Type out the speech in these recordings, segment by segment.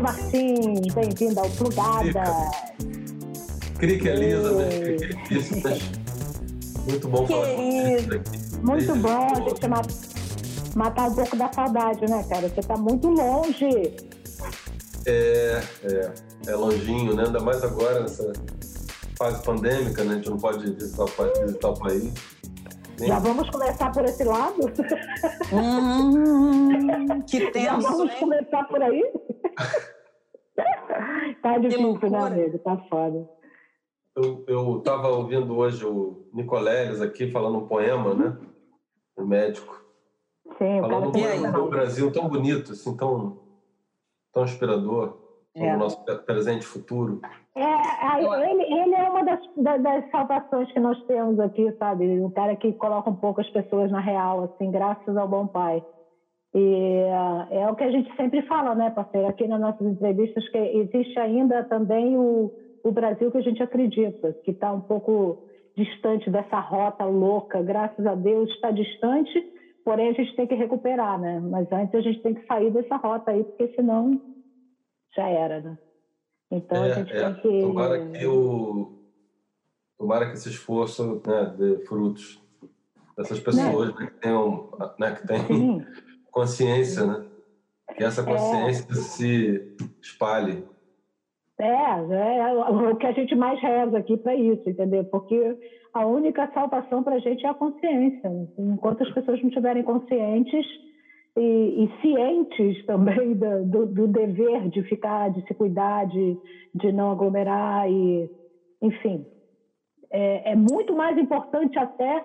Cris Martins, bem-vinda ao Plugada. Crique Elizabeth, muito bom com Muito bom, a gente matar um pouco da saudade, né, cara? Você tá muito longe. É, é, é longinho, né? Ainda mais agora, nessa fase pandêmica, né? A gente não pode visitar, visitar o país. Já vamos começar por esse lado? Hum, que tenso, Já vamos hein? começar por aí? tá difícil, né, amigo? Tá foda. Eu, eu tava ouvindo hoje o Nicoleles aqui falando um poema, né? O médico. Sim, falando um poema do Brasil tão bonito, assim, tão, tão inspirador. É. o nosso presente e futuro. É, ele, ele é uma das, das salvações que nós temos aqui, sabe? Um cara que coloca um pouco as pessoas na real, assim, graças ao bom pai. E é o que a gente sempre fala, né, parceiro? Aqui nas nossas entrevistas, que existe ainda também o, o Brasil que a gente acredita, que está um pouco distante dessa rota louca. Graças a Deus está distante, porém a gente tem que recuperar, né? Mas antes a gente tem que sair dessa rota aí, porque senão já era, né? Então é, a gente é, tem que. Tomara que o. Tomara que esse esforço né, dê frutos dessas pessoas né, que tenham, né, que têm consciência, né? Que essa consciência é. se espalhe. É, é o que a gente mais reza aqui para isso, entendeu? Porque a única salvação para a gente é a consciência. Enquanto as pessoas não estiverem conscientes, e, e cientes também do, do, do, dever de ficar, de se cuidar, de, de não aglomerar e, enfim, é, é muito mais importante até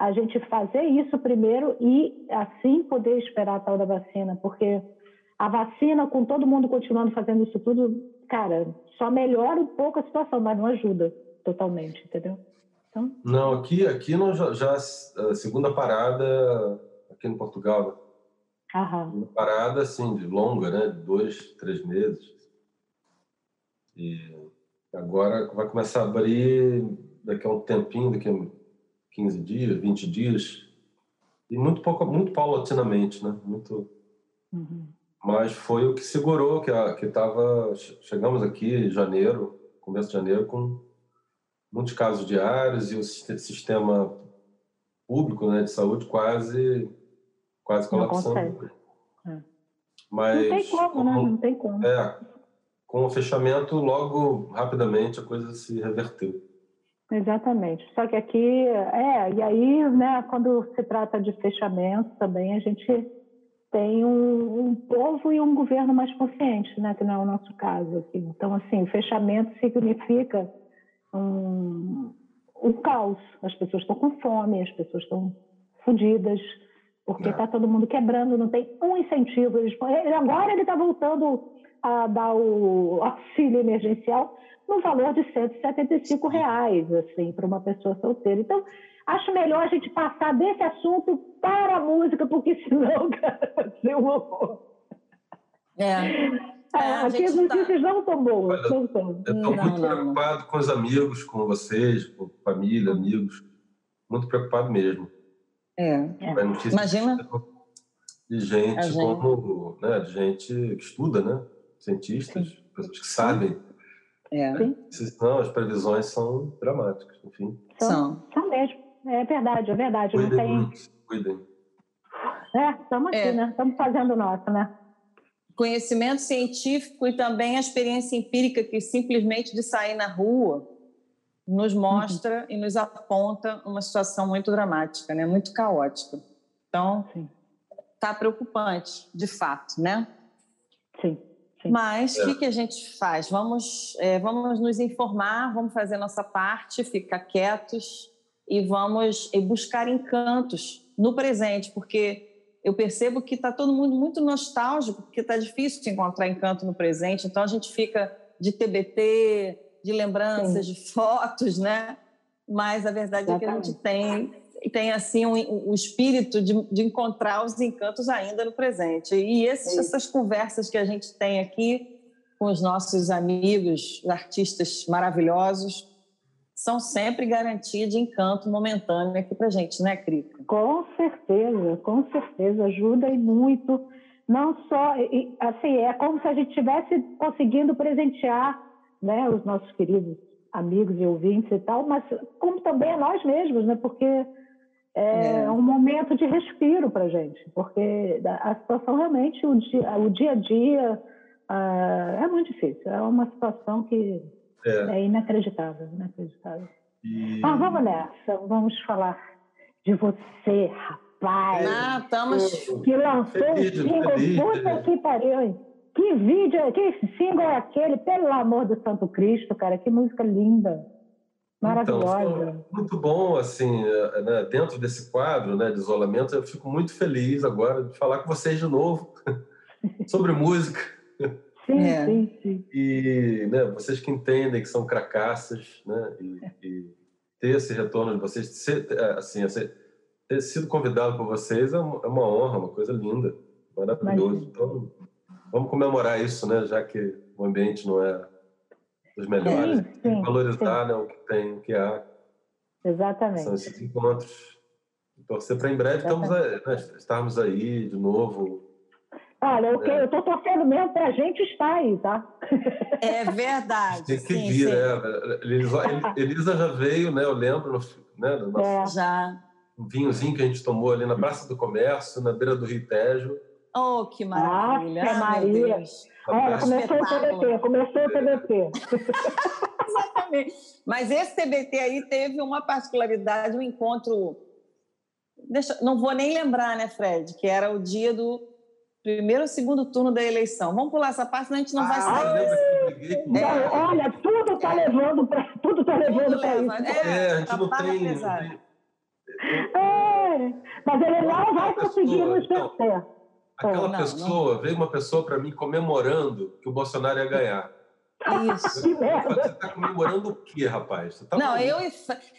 a gente fazer isso primeiro e assim poder esperar a tal da vacina, porque a vacina, com todo mundo continuando fazendo isso tudo, cara, só melhora um pouco a situação, mas não ajuda totalmente, entendeu? Então... Não, aqui, aqui nós já, já a segunda parada aqui no Portugal, Aham. Uma parada assim, de longa, né? De dois, três meses. E agora vai começar a abrir daqui a um tempinho, daqui a 15 dias, 20 dias. E muito pouco, muito paulatinamente, né? Muito. Uhum. Mas foi o que segurou, que a, que tava, chegamos aqui em janeiro, começo de janeiro, com muitos casos diários e o sistema público, né, de saúde quase quase colapsando. É. Mas, não tem como, né? Não tem como. É, com o fechamento, logo, rapidamente, a coisa se reverteu. Exatamente. Só que aqui, é, e aí, né, quando se trata de fechamento, também a gente tem um, um povo e um governo mais consciente, né, que não é o nosso caso. Aqui. Então, assim, fechamento significa um, um caos. As pessoas estão com fome, as pessoas estão fodidas, porque está todo mundo quebrando, não tem um incentivo. Eles, agora ele está voltando a dar o auxílio emergencial no valor de 175 reais, assim, para uma pessoa solteira. Então, acho melhor a gente passar desse assunto para a música, porque senão, cara, vai ser um horror. É. É, aqui as tá notícias tá... não estão boas. Olha, não estão. Eu estou muito não, preocupado com os amigos, com vocês, com família, amigos. Muito preocupado mesmo. É. é. Imagina. De gente, gente, como, né, de gente que estuda, né? Cientistas, Sim. pessoas que sabem. É. Não, as previsões são dramáticas, enfim. São. São mesmo. É verdade, é verdade. Cuidem tem... muito, cuidem. É, estamos aqui, é. né? Estamos fazendo o nosso, né? Conhecimento científico e também a experiência empírica que simplesmente de sair na rua nos mostra uhum. e nos aponta uma situação muito dramática, né? muito caótica. Então, está preocupante, de fato, né? Sim. Sim. Mas o é. que, que, a gente faz? Vamos, é, vamos nos informar, vamos fazer nossa parte, ficar quietos e vamos buscar encantos no presente, porque eu percebo que está todo mundo muito nostálgico, porque está difícil de encontrar encanto no presente, então a gente fica de TBT, de lembranças, Sim. de fotos, né? Mas a verdade Exatamente. é que a gente tem tem assim um, um espírito de, de, encontrar os encantos ainda no presente. E esses, essas conversas que a gente tem aqui com os nossos amigos, artistas maravilhosos, são sempre garantia de encanto momentâneo aqui para gente, né, Crica? Com certeza, com certeza. Ajuda e muito não só, assim, é como se a gente estivesse conseguindo presentear né, os nossos queridos amigos e ouvintes e tal, mas como também a nós mesmos, né? Porque é, é. um momento de respiro para a gente, porque a situação realmente, o dia, o dia a dia uh, é muito difícil, é uma situação que é, é inacreditável, inacreditável. E... Mas vamos nessa, vamos falar de você, rapaz. Ah, estamos... Que lançou o single, puta que pariu, hein? Que vídeo, que single é aquele? Pelo amor do Santo Cristo, cara, que música linda. Maravilhosa. Então, muito bom, assim, eh, né, dentro desse quadro né, de isolamento, eu fico muito feliz agora de falar com vocês de novo sobre música. Sim, é. sim, sim. E né, vocês que entendem que são cracaças, né, e, e ter esse retorno de vocês, ser, eh, assim, ter sido convidado por vocês é, é uma honra, uma coisa linda, maravilhoso. Então, vamos comemorar isso, né, já que o ambiente não é dos melhores, sim, sim, valorizar sim. Né, o que tem, o que há. Exatamente. São esses encontros. Torcer para em breve estamos aí, né, estarmos aí de novo. Olha, o que é. eu estou torcendo mesmo para a gente estar aí, tá? É verdade. Tem que vir, né? Elisa, Elisa, já veio, né? Eu lembro, né? Do nosso, é. Já. Um vinhozinho que a gente tomou ali na Praça do Comércio, na beira do Rio Tejo. Oh, que maravilha! Nossa, Maria! Olha, começou o TBT, começou o TBT. Exatamente. Mas esse TBT aí teve uma particularidade, um encontro. Deixa, não vou nem lembrar, né, Fred? Que era o dia do primeiro ou segundo turno da eleição. Vamos pular essa parte, senão a gente não ah, vai sair. Não, é. Olha, tudo está levando para tudo tá levando para isso. É, é, a gente não tem, não tem... É, mas ele não vai conseguir nos vencer. Aquela não, pessoa, não. veio uma pessoa para mim comemorando que o Bolsonaro ia ganhar. Isso. Você está comemorando o quê, rapaz? Tá não, eu e,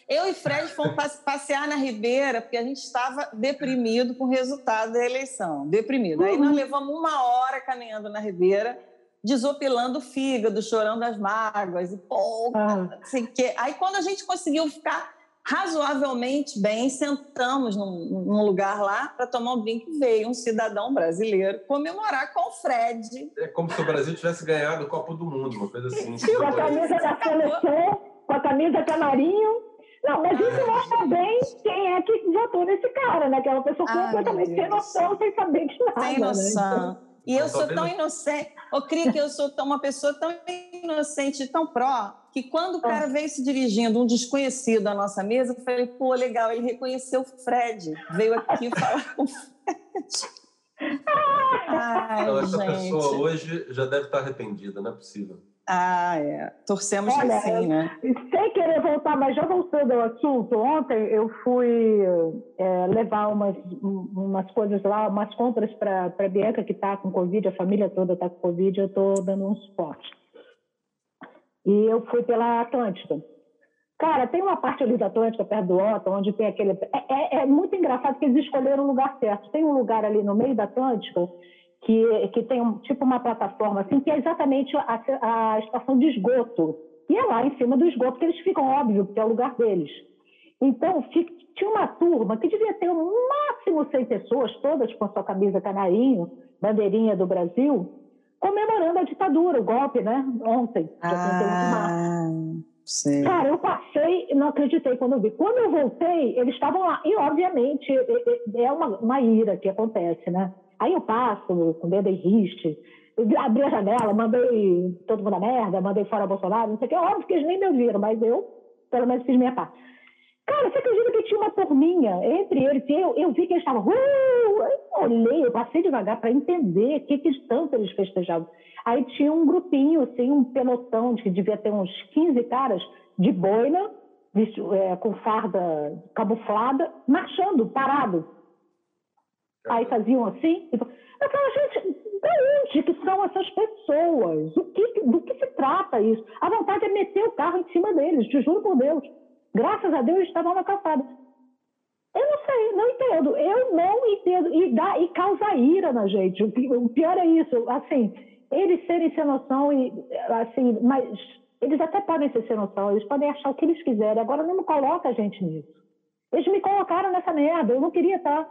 eu e Fred fomos passear na Ribeira porque a gente estava deprimido com o resultado da eleição. Deprimido. Uhum. Aí nós uhum. levamos uma hora caminhando na Ribeira, desopilando o fígado, chorando as mágoas e pô, ah. assim, que... Aí quando a gente conseguiu ficar razoavelmente bem, sentamos num, num lugar lá para tomar um drink. Veio um cidadão brasileiro comemorar com o Fred. É como se o Brasil tivesse ganhado o Copa do Mundo, uma coisa assim. Com a camisa da seleção, com a camisa canarinho. Não, mas isso mostra bem quem é que votou nesse cara, né? Que é pessoa Ai, completamente sem noção, sem saber de nada. Sem né? noção. Né? E eu sou tão inocente. Eu creio que eu sou tão, uma pessoa tão inocente, tão pró, que quando o cara veio se dirigindo, um desconhecido à nossa mesa, eu falei, pô, legal, ele reconheceu o Fred. Veio aqui falar com o Fred. Ai, então, essa gente. pessoa hoje já deve estar arrependida, não é possível. Ah, é. Torcemos Olha, que sim, né? Sem querer voltar, mas já voltando ao assunto, ontem eu fui é, levar umas, umas coisas lá, umas compras para a Bianca, que está com Covid, a família toda está com Covid, eu estou dando um suporte. E eu fui pela Atlântica. Cara, tem uma parte ali da Atlântica, perto do Otto, onde tem aquele. É, é, é muito engraçado que eles escolheram o lugar certo. Tem um lugar ali no meio da Atlântica que, que tem um, tipo uma plataforma assim, que é exatamente a, a estação de esgoto. E é lá em cima do esgoto que eles ficam, óbvio, porque é o lugar deles. Então, fica, tinha uma turma que devia ter no máximo 100 pessoas, todas com sua camisa canarinho, bandeirinha do Brasil, comemorando a ditadura, o golpe, né? Ontem, ah, Sim. Cara, eu passei, não acreditei quando eu vi. Quando eu voltei, eles estavam lá. E, obviamente, é uma, uma ira que acontece, né? Aí eu passo com dedo em riste, abri a janela, mandei todo mundo a merda, mandei fora Bolsonaro, não sei o que. Óbvio que eles nem me ouviram, mas eu, pelo menos, fiz minha parte. Cara, você acredita que tinha uma turminha entre eles? E eu, eu vi que eles estavam. Uh, eu olhei, eu passei devagar para entender o que, que tanto eles festejavam. Aí tinha um grupinho, assim, um pelotão, que devia ter uns 15 caras, de boina, é, com farda camuflada, marchando, parado. Aí faziam assim. Eu falava, gente, de onde que são essas pessoas? Do que, do que se trata isso? A vontade é meter o carro em cima deles, te juro por Deus. Graças a Deus estavam na calçada. Eu não sei, não entendo. Eu não entendo. E, dá, e causa ira na gente. O pior é isso. Assim, eles serem sem noção, e, assim, mas eles até podem ser sem noção, eles podem achar o que eles quiserem. Agora não me coloca a gente nisso. Eles me colocaram nessa merda, eu não queria estar.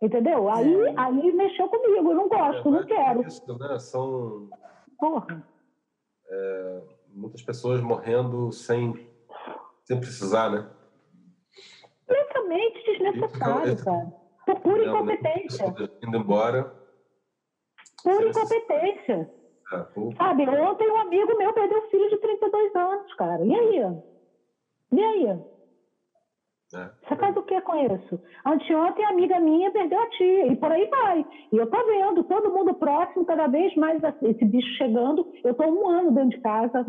Entendeu? Aí, é. aí mexeu comigo, eu não gosto, é, não quero. Isso, né? São. Porra. É, muitas pessoas morrendo sem, sem precisar, né? Completamente desnecessário, isso, cara. Por pura incompetência. Indo embora. Pura incompetência. É, Sabe, ontem um amigo meu perdeu um filho de 32 anos, cara. E aí? E aí? É. Você faz o que com isso? Anteontem, a amiga minha perdeu a tia, e por aí vai. E eu tô vendo todo mundo próximo, cada vez mais esse bicho chegando. Eu tô um ano dentro de casa,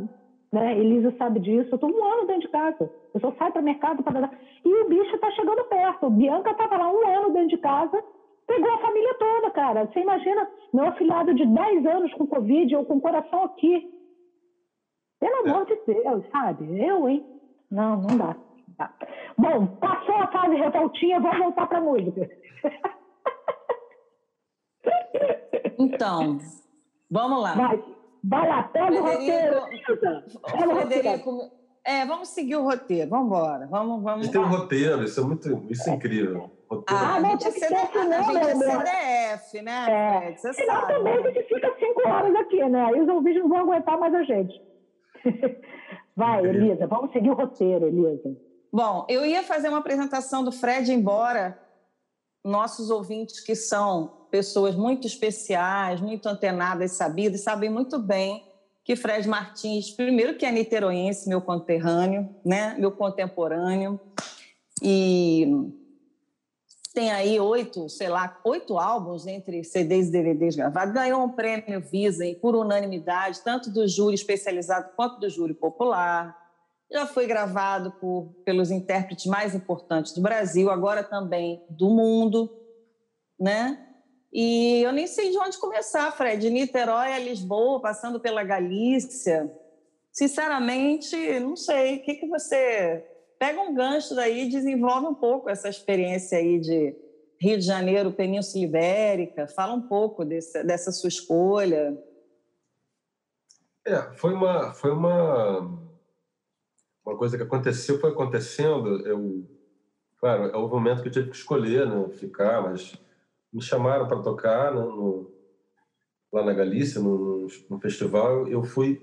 né? Elisa sabe disso. Eu tô um ano dentro de casa. Eu só saio para mercado para E o bicho tá chegando perto. Bianca tava lá um ano dentro de casa, pegou a família toda, cara. Você imagina meu afilhado de 10 anos com Covid, ou com o coração aqui. Pelo amor de Deus, sabe? Eu, hein? Não, não dá. Tá. Bom, passou a fase revoltinha, vamos voltar para a música. Então, vamos lá. Vai, vai lá, pega Frederico, o roteiro. Pega o Frederico, é, vamos seguir o roteiro, vamos embora. Vamos, vamos. Tem um roteiro, isso é muito, isso é incrível. Roteiro. Ah, gente, é, CD, a gente é CDF, né, é. Fred? Você Senão sabe. também a gente fica cinco horas aqui, né? Aí os ouvintes não vão aguentar mais a gente. Vai, Elisa, vamos seguir o roteiro, Elisa. Bom, eu ia fazer uma apresentação do Fred, embora nossos ouvintes, que são pessoas muito especiais, muito antenadas, sabidas, sabem muito bem que Fred Martins, primeiro que é niteroense, meu conterrâneo, né, meu contemporâneo, e tem aí oito, sei lá, oito álbuns entre CDs e DVDs gravados, ganhou um prêmio Visa por unanimidade, tanto do júri especializado quanto do júri popular, já foi gravado por, pelos intérpretes mais importantes do Brasil, agora também do mundo, né? E eu nem sei de onde começar, Fred. De Niterói a Lisboa, passando pela Galícia. Sinceramente, não sei. O que, que você. Pega um gancho daí e desenvolve um pouco essa experiência aí de Rio de Janeiro, Península Ibérica. Fala um pouco desse, dessa sua escolha. É, foi uma, foi uma uma coisa que aconteceu foi acontecendo. Eu, claro, houve um momento que eu tive que escolher, né, ficar, mas me chamaram para tocar né, no, lá na Galícia, no, no, festival. Eu fui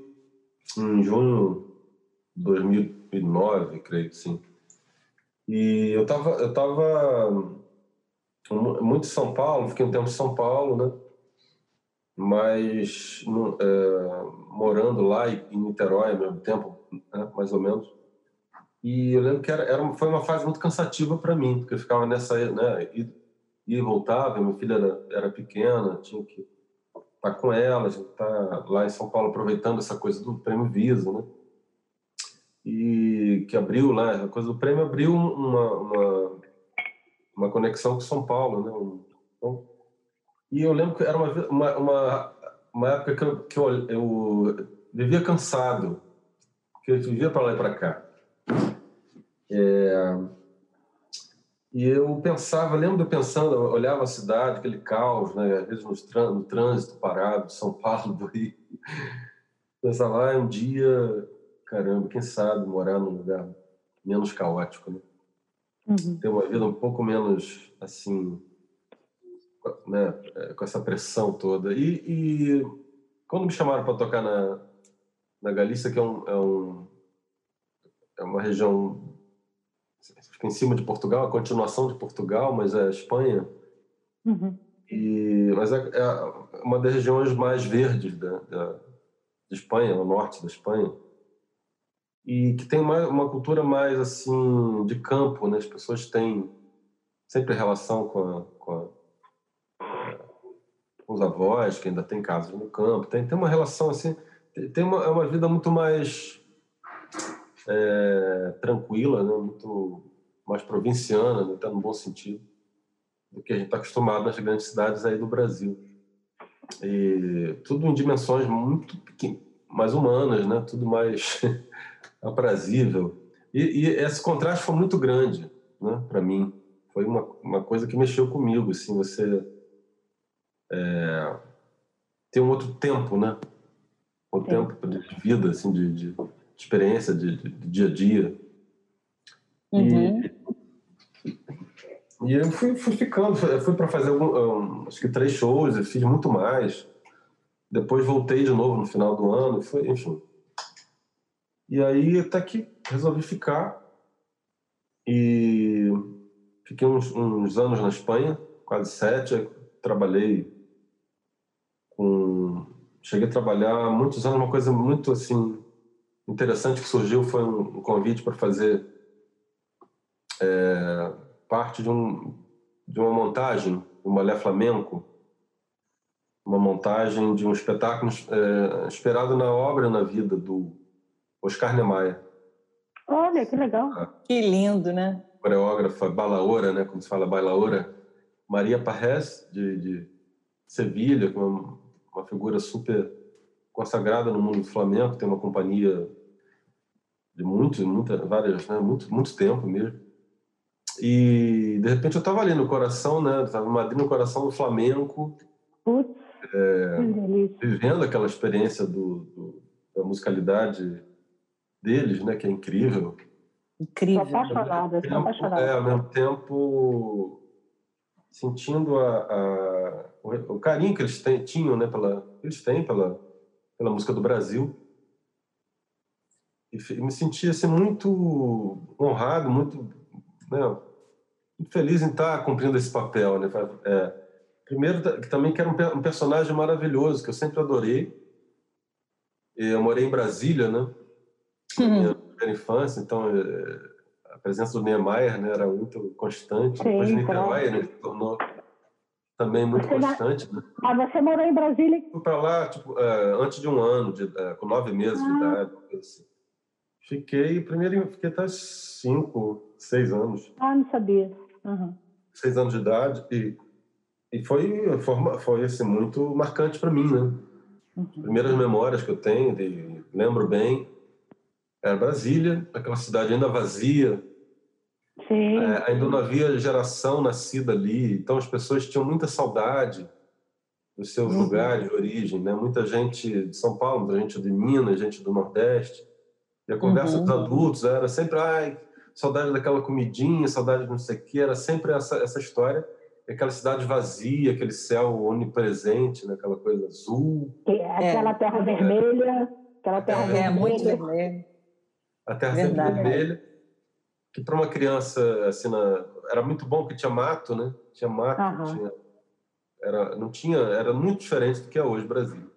em junho de 2009, creio que sim. E eu estava eu tava muito em São Paulo, fiquei um tempo em São Paulo, né? Mas é, morando lá em Niterói ao mesmo tempo, né, mais ou menos. E eu lembro que era, era foi uma fase muito cansativa para mim, porque eu ficava nessa, né, e voltava, minha filha era, era pequena, tinha que estar tá com ela, a gente tá lá em São Paulo aproveitando essa coisa do prêmio Visa, né? E que abriu lá, a coisa do prêmio abriu uma, uma, uma conexão com São Paulo, né? Então, e eu lembro que era uma, uma, uma, uma época que eu, que eu, eu vivia cansado, que eu vivia para lá e para cá. É, e eu pensava, lembro eu pensando, eu olhava a cidade, aquele caos, né, às vezes no, trânsito parado São Paulo, do Rio. Pensava, ah, um dia, caramba, quem sabe morar num lugar menos caótico, né? Uhum. Ter uma vida um pouco menos, assim, né, é, com essa pressão toda. E, e quando me chamaram para tocar na, na Galícia, que é, um, é, um, é uma região fica em cima de Portugal, a continuação de Portugal, mas é a Espanha. Uhum. E, mas é, é, uma das regiões mais verdes da, da, de Espanha, o norte da Espanha. E que tem uma, uma cultura mais assim de campo, né? As pessoas têm sempre relação com, a, com, a, com os avós, que ainda tem casas no campo. Tem, tem uma relação assim, tem uma, é uma vida muito mais é, tranquila, né? muito mais provinciana, né? Tá no bom sentido, do que a gente está acostumado nas grandes cidades aí do Brasil. E tudo em dimensões muito mais humanas, né? tudo mais aprazível. E, e, esse contraste foi muito grande né? para mim. Foi uma, uma coisa que mexeu comigo, assim, você é, ter um outro tempo, né? Um tempo de vida, assim, de, de experiência de, de, de dia a dia. Uhum. E eu fui, fui ficando, fui para fazer algum, acho que três shows, eu fiz muito mais. Depois voltei de novo no final do ano, foi, enfim. E aí até que resolvi ficar e fiquei uns, uns anos na Espanha, quase sete. Trabalhei com, cheguei a trabalhar muitos anos, uma coisa muito assim interessante que surgiu foi um, um convite para fazer é, parte de, um, de uma montagem, um balé flamenco, uma montagem de um espetáculo é, inspirado na obra na vida do Oscar Niemeyer. Olha, que legal. A que lindo, né? Coreógrafa balaora, né, como se fala balaora, Maria Parres, de, de Sevilha, é uma, uma figura super consagrada no mundo do flamenco, tem uma companhia de muitos, muita, várias, né, muito, muito tempo mesmo. E de repente eu estava ali no coração, né? Estava em Madrid, no coração do flamenco, é, vivendo aquela experiência do, do, da musicalidade deles, né? Que é incrível. Incrível. Estou apaixonada, estou apaixonada. É, ao mesmo tempo sentindo a, a o, o, carinho que eles têm, tinham, né? Pela, eles têm pela, pela música do Brasil e me sentia assim, muito honrado, muito, né, muito feliz em estar cumprindo esse papel. Né? É, primeiro, que também que era um, personagem maravilhoso, que eu sempre adorei. Eu morei em Brasília, né? Uhum. Minha primeira infância, então é, a presença do Niemeyer né, era muito constante. Sim, Depois de Niterói, né, se tornou também muito você constante. Né? Ah, você morou em Brasília? Fui para lá tipo, é, antes de um ano, de, é, com nove meses ah. de idade. Assim. Fiquei, primeiro fiquei até cinco, seis anos. Ah, não sabia. Uhum. Seis anos de idade e, e foi, foi, foi assim, muito marcante para mim, né? Uhum. Primeiras memórias que eu tenho, de, lembro bem, era Brasília, aquela cidade ainda vazia. É, ainda não havia geração nascida ali, então as pessoas tinham muita saudade dos seus uhum. lugares de origem, né? Muita gente de São Paulo, muita gente de Minas, gente do Nordeste. E a conversa uhum. dos adultos era sempre, ai, saudade daquela comidinha, saudade de não sei o quê, era sempre essa, essa história. Aquela cidade vazia, aquele céu onipresente, né? aquela coisa azul. Aquela é. terra vermelha. Aquela terra é, vermelha. muito vermelha. A terra Verdade. sempre vermelha. Que para uma criança, assim, na... era muito bom porque tinha mato, né? Tinha mato, uhum. tinha... Era, não tinha, era muito diferente do que é hoje Brasil.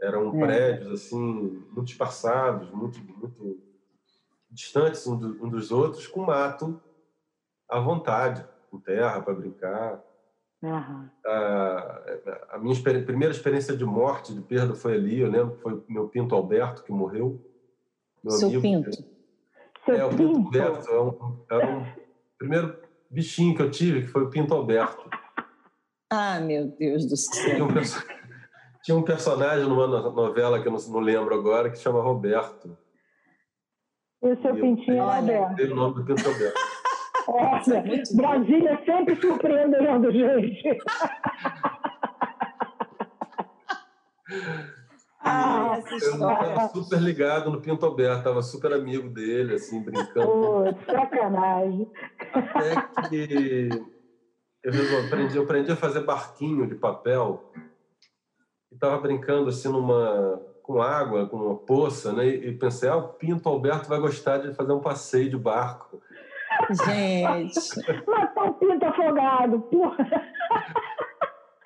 Eram é. prédios assim muito espaçados, muito, muito distantes um, do, um, dos outros, com mato à vontade, com terra para brincar. Uhum. A, a, minha primeira experiência de morte, de perda, foi ali. Eu lembro que foi meu pinto Alberto que morreu. Meu Seu amigo. pinto. Seu é, o pinto Alberto era um, era um primeiro bichinho que eu tive, que foi o pinto Alberto. Ah, meu Deus do céu. Um tinha um personagem numa novela que eu não, não lembro agora, que se chama Roberto. E o seu e pintinho é Roberto. Tem o nome do Pinto Roberto. Olha, Brasília sempre surpreendendo, gente. Ah, eu estava super ligado no Pinto Alberto, estava super amigo dele, assim, brincando. Pô, sacanagem. Até que eu, aprendi, eu aprendi a fazer barquinho de papel estava brincando assim numa com água, com uma poça, né? E pensei, ah, o Pinto Alberto vai gostar de fazer um passeio de barco. Gente. Matar o Pinto afogado, porra.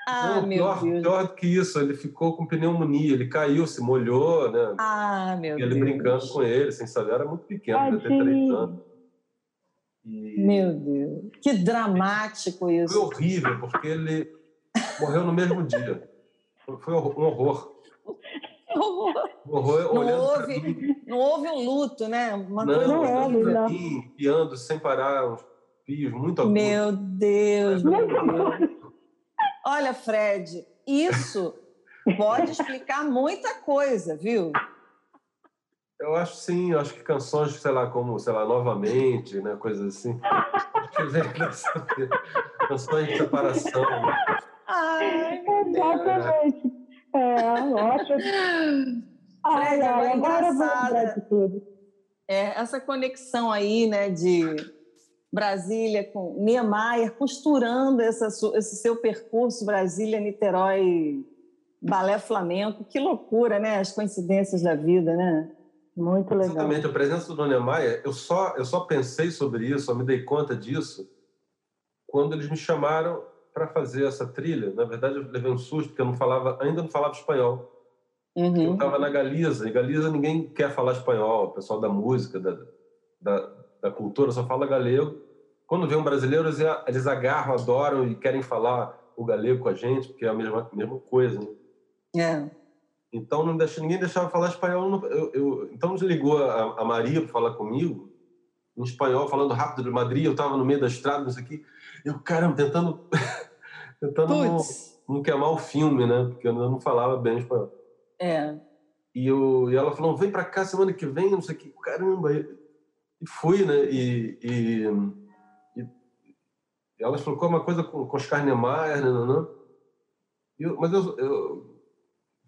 Ah, Não, meu pior, Deus. pior do que isso, ele ficou com pneumonia, ele caiu, se molhou, né? Ah, meu e ele Deus. brincando com ele, sem saber, era muito pequeno, devia ter três anos. E... Meu Deus, que dramático isso. Foi horrível, porque ele morreu no mesmo dia. Foi um horror. horror. horror não, houve, não houve um luto, né? Uma não, coisa horrível. Não. piando sem parar, uns pios muito agudos. Meu Deus, meu Deus. Olha, Fred, isso pode explicar muita coisa, viu? Eu acho sim, eu acho que canções, sei lá, como, sei lá, Novamente, né, coisas assim. canções de separação. Ai, Exatamente. É, ótimo. Ai, ai, agora engraçada. É, essa conexão aí, né, de, Brasília com Niemeyer, costurando essa, esse seu percurso Brasília-Niterói balé flamenco. Que loucura, né? As coincidências da vida, né? Muito legal. Exatamente, a presença do Niemeyer, eu só, eu só pensei sobre isso, só me dei conta disso quando eles me chamaram para fazer essa trilha. Na verdade, eu levei um susto, porque eu não falava, ainda não falava espanhol. Uhum. Eu estava na Galiza, e Galiza ninguém quer falar espanhol, o pessoal da música, da, da, da cultura só fala galego. Quando vê um brasileiro, eles, eles agarram, adoram e querem falar o galego com a gente, porque é a mesma, mesma coisa. Né? É. Então não deixa, ninguém deixava falar espanhol. Eu, eu, então desligou a, a Maria para falar comigo em espanhol, falando rápido de Madrid. Eu estava no meio da estrada, não sei o quê. Eu, caramba, tentando, tentando não, não, queimar o filme, né? Porque eu não falava bem espanhol. É. E, eu, e ela falou: vem para cá semana que vem, não sei o quê. Caramba. E, fui, né? E, e, e, ela explicou uma coisa com, com Oscar Niemeyer, né? né, né. Eu, mas eu, eu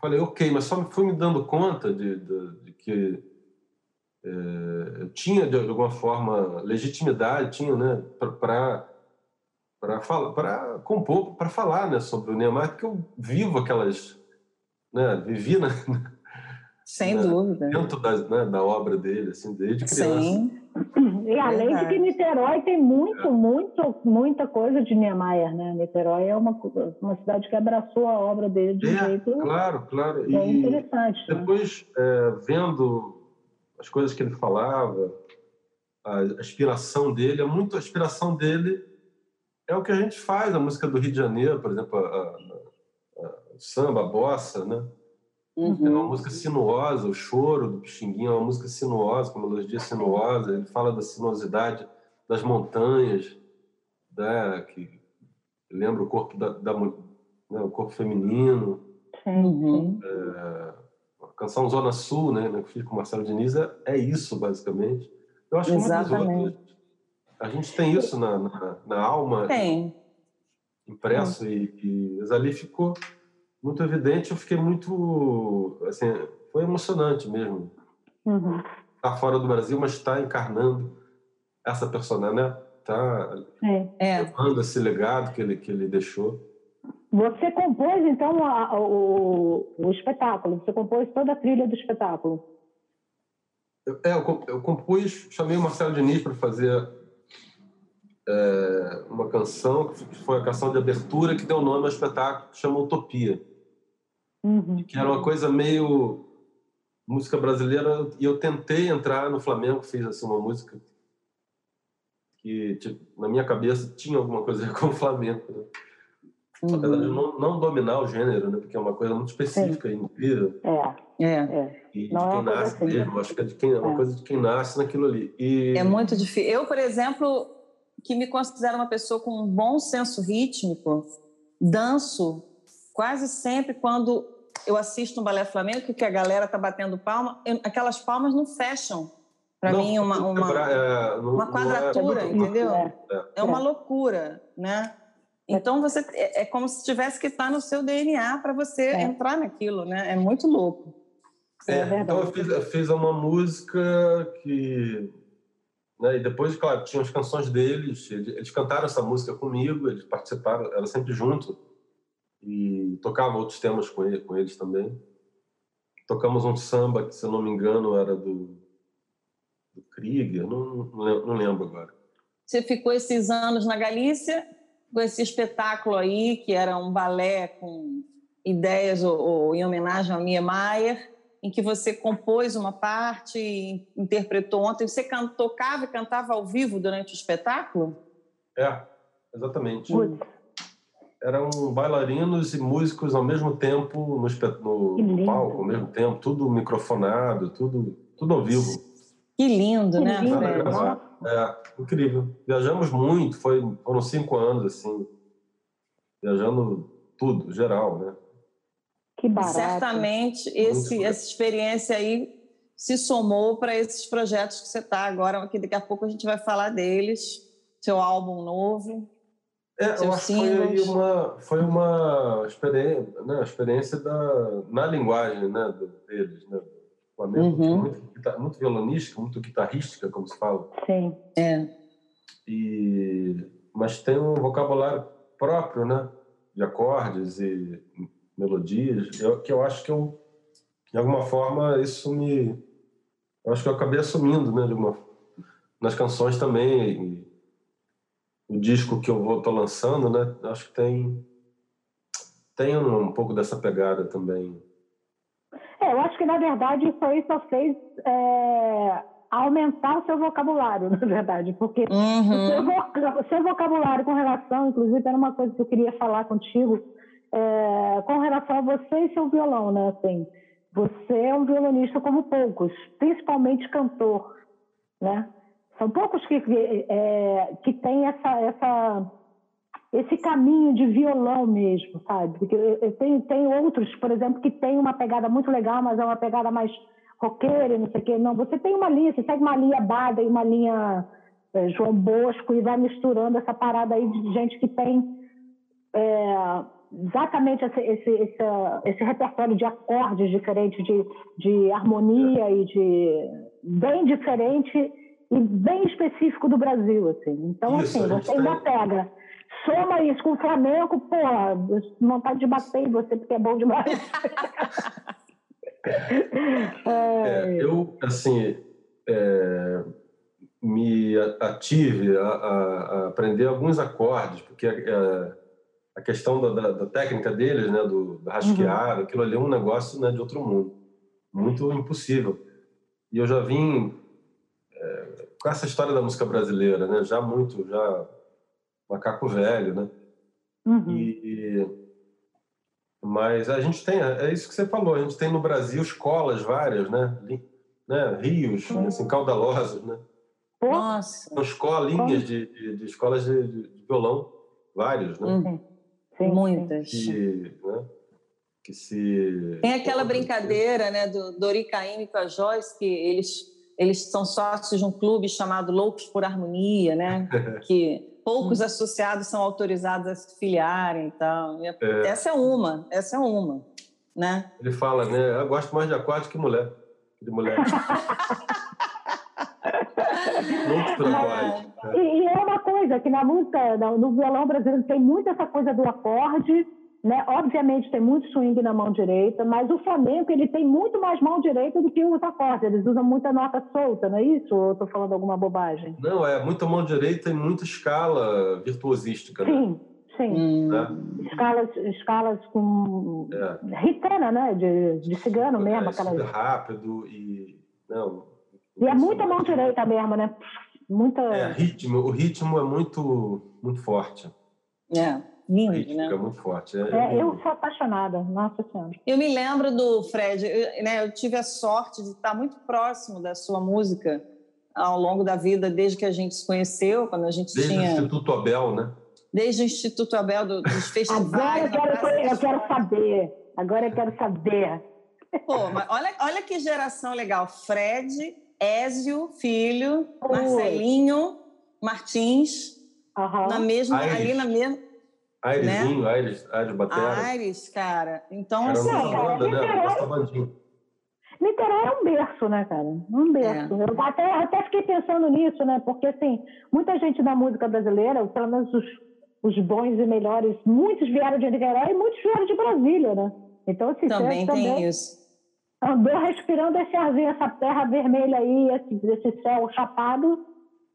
falei, ok, mas só fui me dando conta de, de, de que é, eu tinha, de alguma forma, legitimidade, tinha, né, para para falar, para compor, para falar, né, sobre o Neymar, porque eu vivo aquelas, né, vivi na, sem né, dúvida dentro da, né, da obra dele, assim, desde criança. Sim. E além Verdade. de que Niterói tem muito, é. muito, muita coisa de Niemeyer, né? Niterói é uma, uma cidade que abraçou a obra dele de um é, jeito claro, claro. É e interessante. Né? Depois, né? é, vendo as coisas que ele falava, a inspiração dele, é muito a inspiração dele é o que a gente faz, a música do Rio de Janeiro, por exemplo, a, a, a, samba, a bossa, né? Uhum. É uma música sinuosa, o choro do Pixinguinha é uma música sinuosa, com melodia sinuosa. Ele fala da sinuosidade das montanhas, né, que lembra o corpo da, da né, o corpo feminino. Uhum. É, a canção Zona Sul, né, que eu fiz com o Marcelo Diniz, é, é isso, basicamente. Eu acho que muitas outras. A gente tem isso na, na, na alma. Tem. Impresso, uhum. e, e ali ficou muito evidente. Eu fiquei muito. Assim, foi emocionante mesmo. Uhum. Tá fora do Brasil, mas está encarnando essa personagem, né? Tá é. levando esse legado que ele, que ele deixou. Você compôs, então, a, o, o espetáculo? Você compôs toda a trilha do espetáculo? É, eu, eu compus, chamei o Marcelo Diniz para fazer é, uma canção, que foi a canção de abertura que deu nome ao espetáculo, que chama Utopia. Uhum. Que era uma coisa meio música brasileira, e eu tentei entrar no Flamengo, fiz assim, uma música que, tipo, na minha cabeça, tinha alguma coisa com o Flamengo. Né? Uhum. Apesar de não, não, dominar o gênero, né? porque é uma coisa muito específica Sim. e incrível. É, é. é. E de não quem é nasce assim, mesmo, acho que é, de quem, é uma é. coisa de quem nasce naquilo ali. E... É muito difícil. Eu, por exemplo, que me considero uma pessoa com um bom senso rítmico, danço quase sempre quando eu assisto um balé flamengo que a galera tá batendo palma, eu, aquelas palmas não fecham. Para mim, uma, uma, é, não, uma quadratura, é, entendeu? É, é, uma loucura, né? Então você é, é como se tivesse que estar no seu DNA para você é. entrar naquilo, né? É muito louco. É, então eu fiz, eu fiz uma música que né? E depois, claro, tinha as canções deles, eles cantaram essa música comigo, eles participaram, era sempre junto, e tocava outros temas com, ele, com eles também. Tocamos um samba que, se eu não me engano, era do, do Krieger, não, não, não lembro agora. Você ficou esses anos na Galícia com esse espetáculo aí, que era um balé com ideias ou, ou em homenagem a Mia Mayer em que você compôs uma parte interpretou ontem. Você tocava e cantava ao vivo durante o espetáculo? É, exatamente. Eram bailarinos e músicos ao mesmo tempo no, no palco, ao mesmo tempo, tudo microfonado, tudo, tudo ao vivo. Que lindo, que né? Lindo. É, incrível. Viajamos muito, foi, foram cinco anos, assim, viajando tudo, geral, né? Que barato. Certamente esse, essa experiência aí se somou para esses projetos que você está agora, que daqui a pouco a gente vai falar deles, seu álbum novo. É, eu acho que foi uma, foi uma experiência, né, experiência da, na linguagem né, deles, né? Flamengo, uhum. muito, muito violonística, muito guitarrística, como se fala. Sim. É. e mas tem um vocabulário próprio, né? De acordes e melodias, eu, que eu acho que eu, de alguma forma, isso me. Eu acho que eu acabei assumindo, né? De uma, nas canções também. E, o disco que eu vou tô lançando, né? Acho que tem tem um, um pouco dessa pegada também. É, eu acho que na verdade isso aí só fez é, aumentar o seu vocabulário, na verdade, porque uhum. o, seu, vocabulário com relação, inclusive, era uma coisa que eu queria falar contigo, é, com relação a você e seu violão, né? Assim, você é um violonista como poucos, principalmente cantor, né? São poucos que é, que tem essa essa esse caminho de violão mesmo, sabe? Porque tenho, tem outros, por exemplo, que tem uma pegada muito legal, mas é uma pegada mais roqueira, não sei o quê. Não, você tem uma linha, você segue uma linha Bada e uma linha é, João Bosco e vai misturando essa parada aí de gente que tem é, exatamente esse, esse, esse, esse, repertório de acordes diferentes, de, de harmonia e de bem diferente e bem específico do Brasil, assim. Então, isso, assim, você ainda tem... pega soma isso com o Flamengo, porra, vontade de bater em você porque é bom demais. é, eu, assim, é, me ative a, a, a, aprender alguns acordes, porque a, a questão da, da, da, técnica deles, né, do, do rasquear, uhum. aquilo ali é um negócio né, de outro mundo, muito impossível. E eu já vim é, com essa história da música brasileira, né, já muito, já macaco velho, né? Uhum. E, mas a gente tem, é isso que você falou, a gente tem no Brasil escolas várias, né? né? Rios, uhum. assim, caudalosos, né? Nossa! São escolinhas de, de, de escolas de, de, violão, vários, né? Uhum. Sim, Muitas. Que, né? que se... Tem aquela brincadeira, né, do Dori Caymmi com a Joyce, que eles, eles são sócios de um clube chamado Loucos por Harmonia, né? que poucos associados são autorizados a se filiarem então. e tal. É. Essa é uma, essa é uma, né? Ele fala, né? Eu gosto mais de aquático que mulher, de mulher. é. E, e é uma coisa que na música, no violão brasileiro tem muito essa coisa do acorde, né? Obviamente tem muito swing na mão direita, mas o flamenco ele tem muito mais mão direita do que os acordes. Eles usam muita nota solta, não é isso? Ou estou falando alguma bobagem? Não, é muita mão direita e muita escala virtuosística. Né? Sim, sim. Hum. É. Escalas, escalas com é. ritana, né? De, de cigano mesmo. É, aquela... rápido e não. E é muita mão direita mesmo, né? Muita. É ritmo. O ritmo é muito muito forte. É. Lindo, né? Fica muito forte. É, é, eu sou apaixonada, nossa senhora. Eu me lembro do Fred, eu, né, eu tive a sorte de estar muito próximo da sua música ao longo da vida, desde que a gente se conheceu, quando a gente desde tinha... Desde o Instituto Abel, né? Desde o Instituto Abel, do, dos festivais... Agora eu quero, eu quero saber, agora eu quero saber. Pô, mas olha, olha que geração legal. Fred, Ézio, filho, Marcelinho, Martins, uhum. na mesma, ali na mesma Airesinho, né? Aires, Aires Batera. Aires, cara. Então, assim... Banda, né? Niterói é um berço, né, cara? Um berço. É. Eu até, até fiquei pensando nisso, né? Porque, assim, muita gente da música brasileira, pelo menos os, os bons e melhores, muitos vieram de Niterói e muitos vieram de Brasília, né? Então, assim, também tem também isso. Andou respirando esse arzinho, essa terra vermelha aí, esse, esse céu chapado,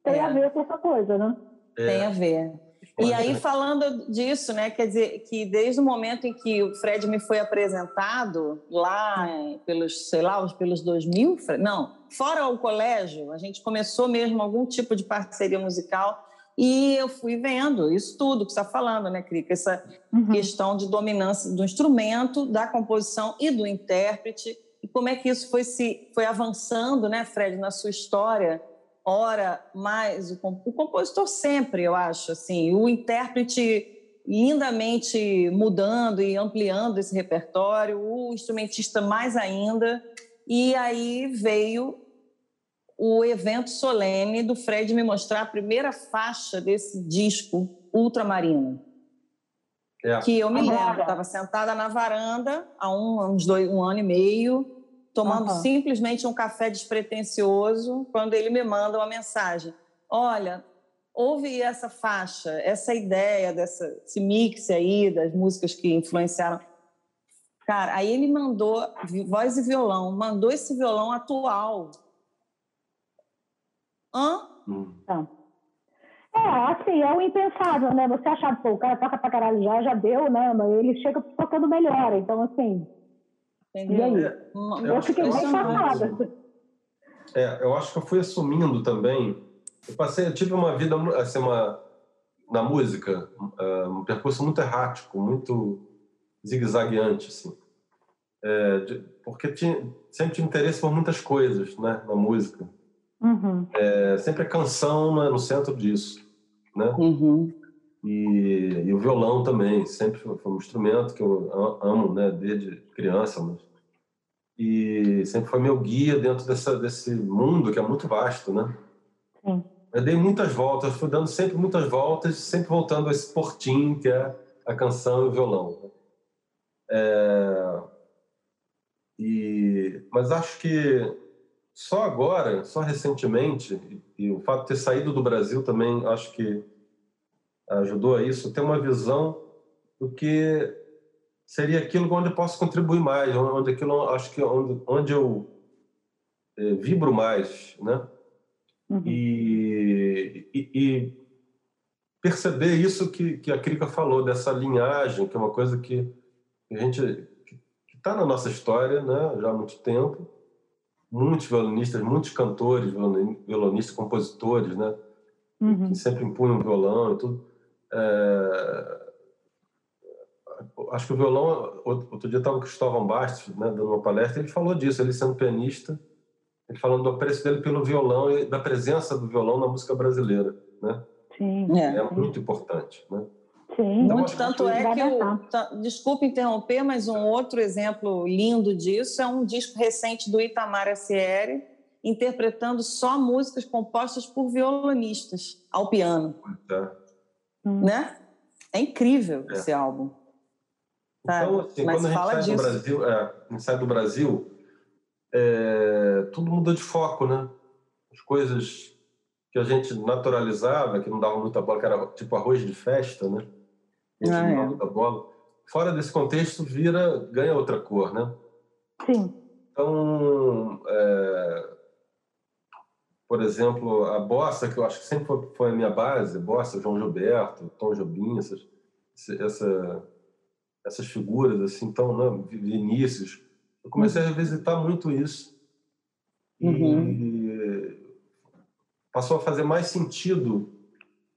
tem é. a ver com essa coisa, né? É. Tem a ver. E aí, falando disso, né, quer dizer que desde o momento em que o Fred me foi apresentado, lá pelos, sei lá, pelos 2000, não, fora o colégio, a gente começou mesmo algum tipo de parceria musical e eu fui vendo isso tudo que você está falando, né, Crica? Essa uhum. questão de dominância do instrumento, da composição e do intérprete, e como é que isso foi, se, foi avançando, né, Fred, na sua história, ora mais o, o compositor sempre, eu acho, assim, o intérprete lindamente mudando e ampliando esse repertório, o instrumentista mais ainda, e aí veio o evento solene do Fred me mostrar a primeira faixa desse disco Ultramarino. É. Que eu me lembro, estava sentada na varanda há um, uns dois, um ano e meio, tomando uhum. simplesmente um café despretensioso, quando ele me manda uma mensagem: Olha, houve essa faixa, essa ideia dessa esse mix aí das músicas que influenciaram. Cara, aí ele mandou voz e violão, mandou esse violão atual. Hã? Hum. Tá. É, assim, é o impensável, né? Você achar, pô, o cara toca pra caralho já, já deu, né? Mas ele chega tocando melhor. Então, assim. Entendeu? E aí? É, eu, eu fiquei bem passada. É, eu acho que eu fui assumindo também. Eu passei, eu tive uma vida, assim, uma, na música, é, um percurso muito errático, muito zigue-zagueante, assim. É, de, porque tinha, sempre tive interesse por muitas coisas, né, na música. Uhum. É, sempre a canção né, no centro disso, né? Uhum. E, e, o violão também, sempre foi, um instrumento que eu amo, né, desde criança, mas e sempre foi meu guia dentro dessa, desse mundo que é muito vasto, né? Sim. Eu dei muitas voltas, fui dando sempre muitas voltas, sempre voltando a esse portinho que é a canção e o violão. Né? É... E... Mas acho que só agora, só recentemente, e, o fato de ter saído do Brasil também acho que ajudou a isso, ter uma visão do que seria aquilo onde eu posso contribuir mais, onde aquilo acho que onde, onde eu é, vibro mais, né? Uhum. E, e, e, perceber isso que, que a Krika falou dessa linhagem, que é uma coisa que a gente que está na nossa história, né? Já há muito tempo muitos violonistas, muitos cantores, violonistas, compositores, né? Uhum. Que sempre impunham violão e tudo. É... Acho que o violão... Outro dia estava o Cristóvão Bastos, né, dando uma palestra, ele falou disso, ele sendo pianista, ele falando do apreço dele pelo violão e da presença do violão na música brasileira, né? Sim. É, é muito importante, né? Sim. Então, Muito, tanto é que o. Desculpe interromper, mas um outro exemplo lindo disso é um disco recente do Itamar Assieri, interpretando só músicas compostas por violonistas ao piano. É. Né? É incrível é. esse álbum. Então, assim, mas quando a gente sai disso. do Brasil, é, a gente sai do Brasil, é, tudo muda de foco, né? As coisas que a gente naturalizava, que não dava muita bola, que era tipo arroz de festa, né? Ah, é. da bola. Fora desse contexto, vira, ganha outra cor, né? Sim. Então, é, por exemplo, a bossa, que eu acho que sempre foi, foi a minha base, bossa, João Gilberto, Tom Jobim, essas, essa, essas figuras, assim, então, né, Vinícius, eu comecei a revisitar muito isso. Uhum. E passou a fazer mais sentido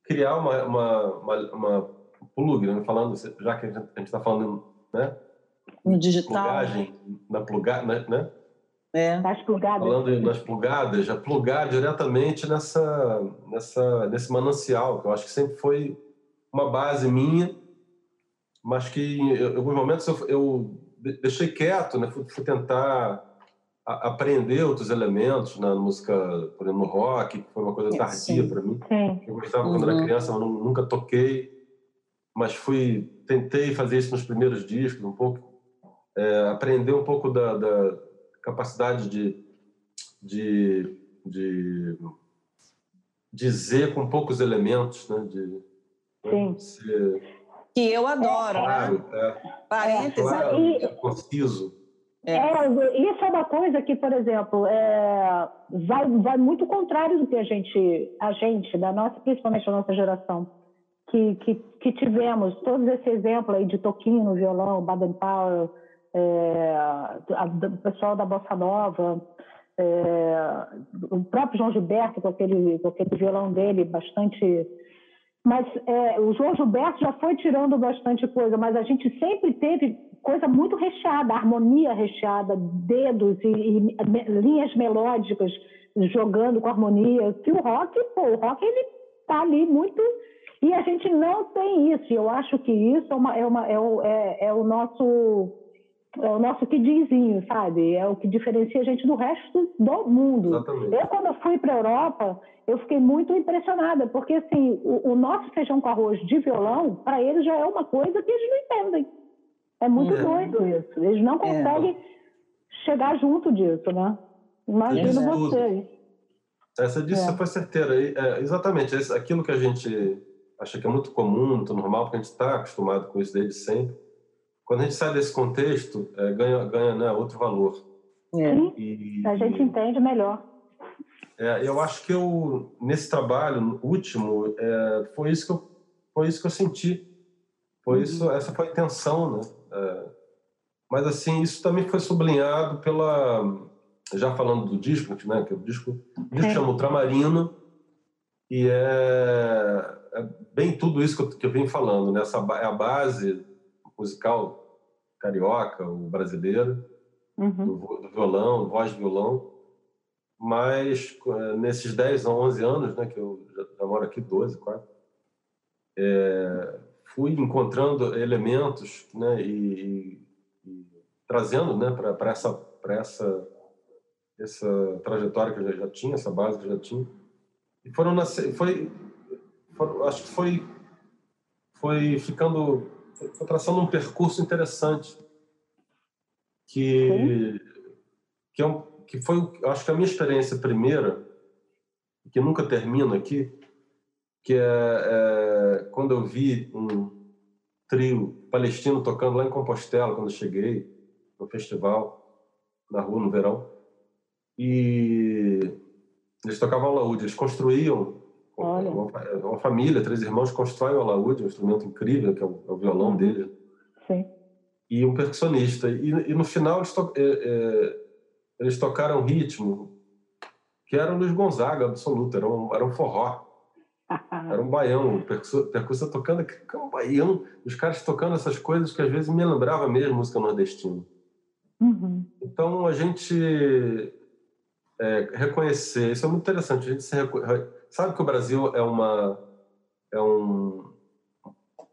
criar uma, uma, uma, uma plug, né? falando, já que a gente está falando né? no digital, plugagem, na plugada, né? né? É. Nas plugadas. Falando nas plugadas, já plugar diretamente nessa, nessa, nesse manancial, que eu acho que sempre foi uma base minha, mas que em alguns momentos eu, eu deixei quieto, né? Fui, fui tentar a, aprender outros elementos na música, por exemplo, no rock, que foi uma coisa tardia para mim. Sim. Eu gostava uhum. quando era uhum. criança, mas nunca toquei mas fui tentei fazer isso nos primeiros discos um pouco é, aprender um pouco da, da capacidade de, de, de dizer com poucos elementos né de Sim. Ser, que eu adoro né? claro, né? é, parênteses claro, e, é conciso é. é. isso é uma coisa que, por exemplo, é, vai, vai muito contrário do que a gente, a gente, da nossa, principalmente a nossa geração, que, que, que tivemos todos esse exemplo aí de Toquinho no violão, Baden Powell, é, a, o pessoal da Bossa Nova, é, o próprio João Gilberto com aquele, com aquele violão dele bastante mas é, o João Gilberto já foi tirando bastante coisa, mas a gente sempre teve coisa muito recheada, harmonia recheada, dedos e, e linhas melódicas jogando com harmonia. Que o rock, pô, o rock ele tá ali muito e a gente não tem isso. Eu acho que isso é, uma, é, uma, é, o, é, é o nosso é o nosso quidinzinho, sabe? É o que diferencia a gente do resto do mundo. Exatamente. Eu, quando fui para a Europa, eu fiquei muito impressionada, porque assim, o, o nosso feijão com arroz de violão, para eles já é uma coisa que eles não entendem. É muito é. doido isso. Eles não é. conseguem é. chegar junto disso, né? Imagino vocês. Essa disso é. foi certeira. É, exatamente. Aquilo que a gente acha que é muito comum, muito normal, porque a gente está acostumado com isso desde sempre. Quando a gente sai desse contexto, é, ganha, ganha né, outro valor. É. E, a gente entende melhor. É, eu acho que eu nesse trabalho último é, foi isso que eu foi isso que eu senti. Foi uhum. isso, essa foi a intenção, né? É, mas assim isso também foi sublinhado pela já falando do disco, né? Que o disco, o disco é. chama Ultramarino e é, é, bem tudo isso que eu, que eu venho falando, né? Essa é a base musical carioca, o brasileiro, uhum. do, do, violão, voz de violão. Mas é, nesses 10 a 11 anos, né? Que eu já, já moro aqui 12, quase, é, fui encontrando elementos, né? E, e, e trazendo, né? Para essa essa essa trajetória que eu já, já, tinha, essa base que eu já tinha. E foram nascer, foi, foram, acho que foi, foi ficando, foi traçando um percurso interessante que, que, é um, que foi, acho que a minha experiência primeira, que nunca termina aqui, que é, é quando eu vi um trio palestino tocando lá em Compostela, quando eu cheguei no festival, na rua, no verão e eles tocavam alaúde. Eles construíam uma, uma, família, três irmãos constroem o alaúde, um instrumento incrível que é o, é o violão uhum. dele. Sim. E um percussionista. E, e no final eles, to, é, é, eles tocaram um ritmo que era o Luiz Gonzaga absoluto, era um, era um forró. Era um baião, percussão tocando, que é um baião, os caras tocando essas coisas que às vezes me lembrava mesmo música nordestina. Uhum. Então a gente é, reconhecer, isso é muito interessante, a gente se sabe que o Brasil é uma é um,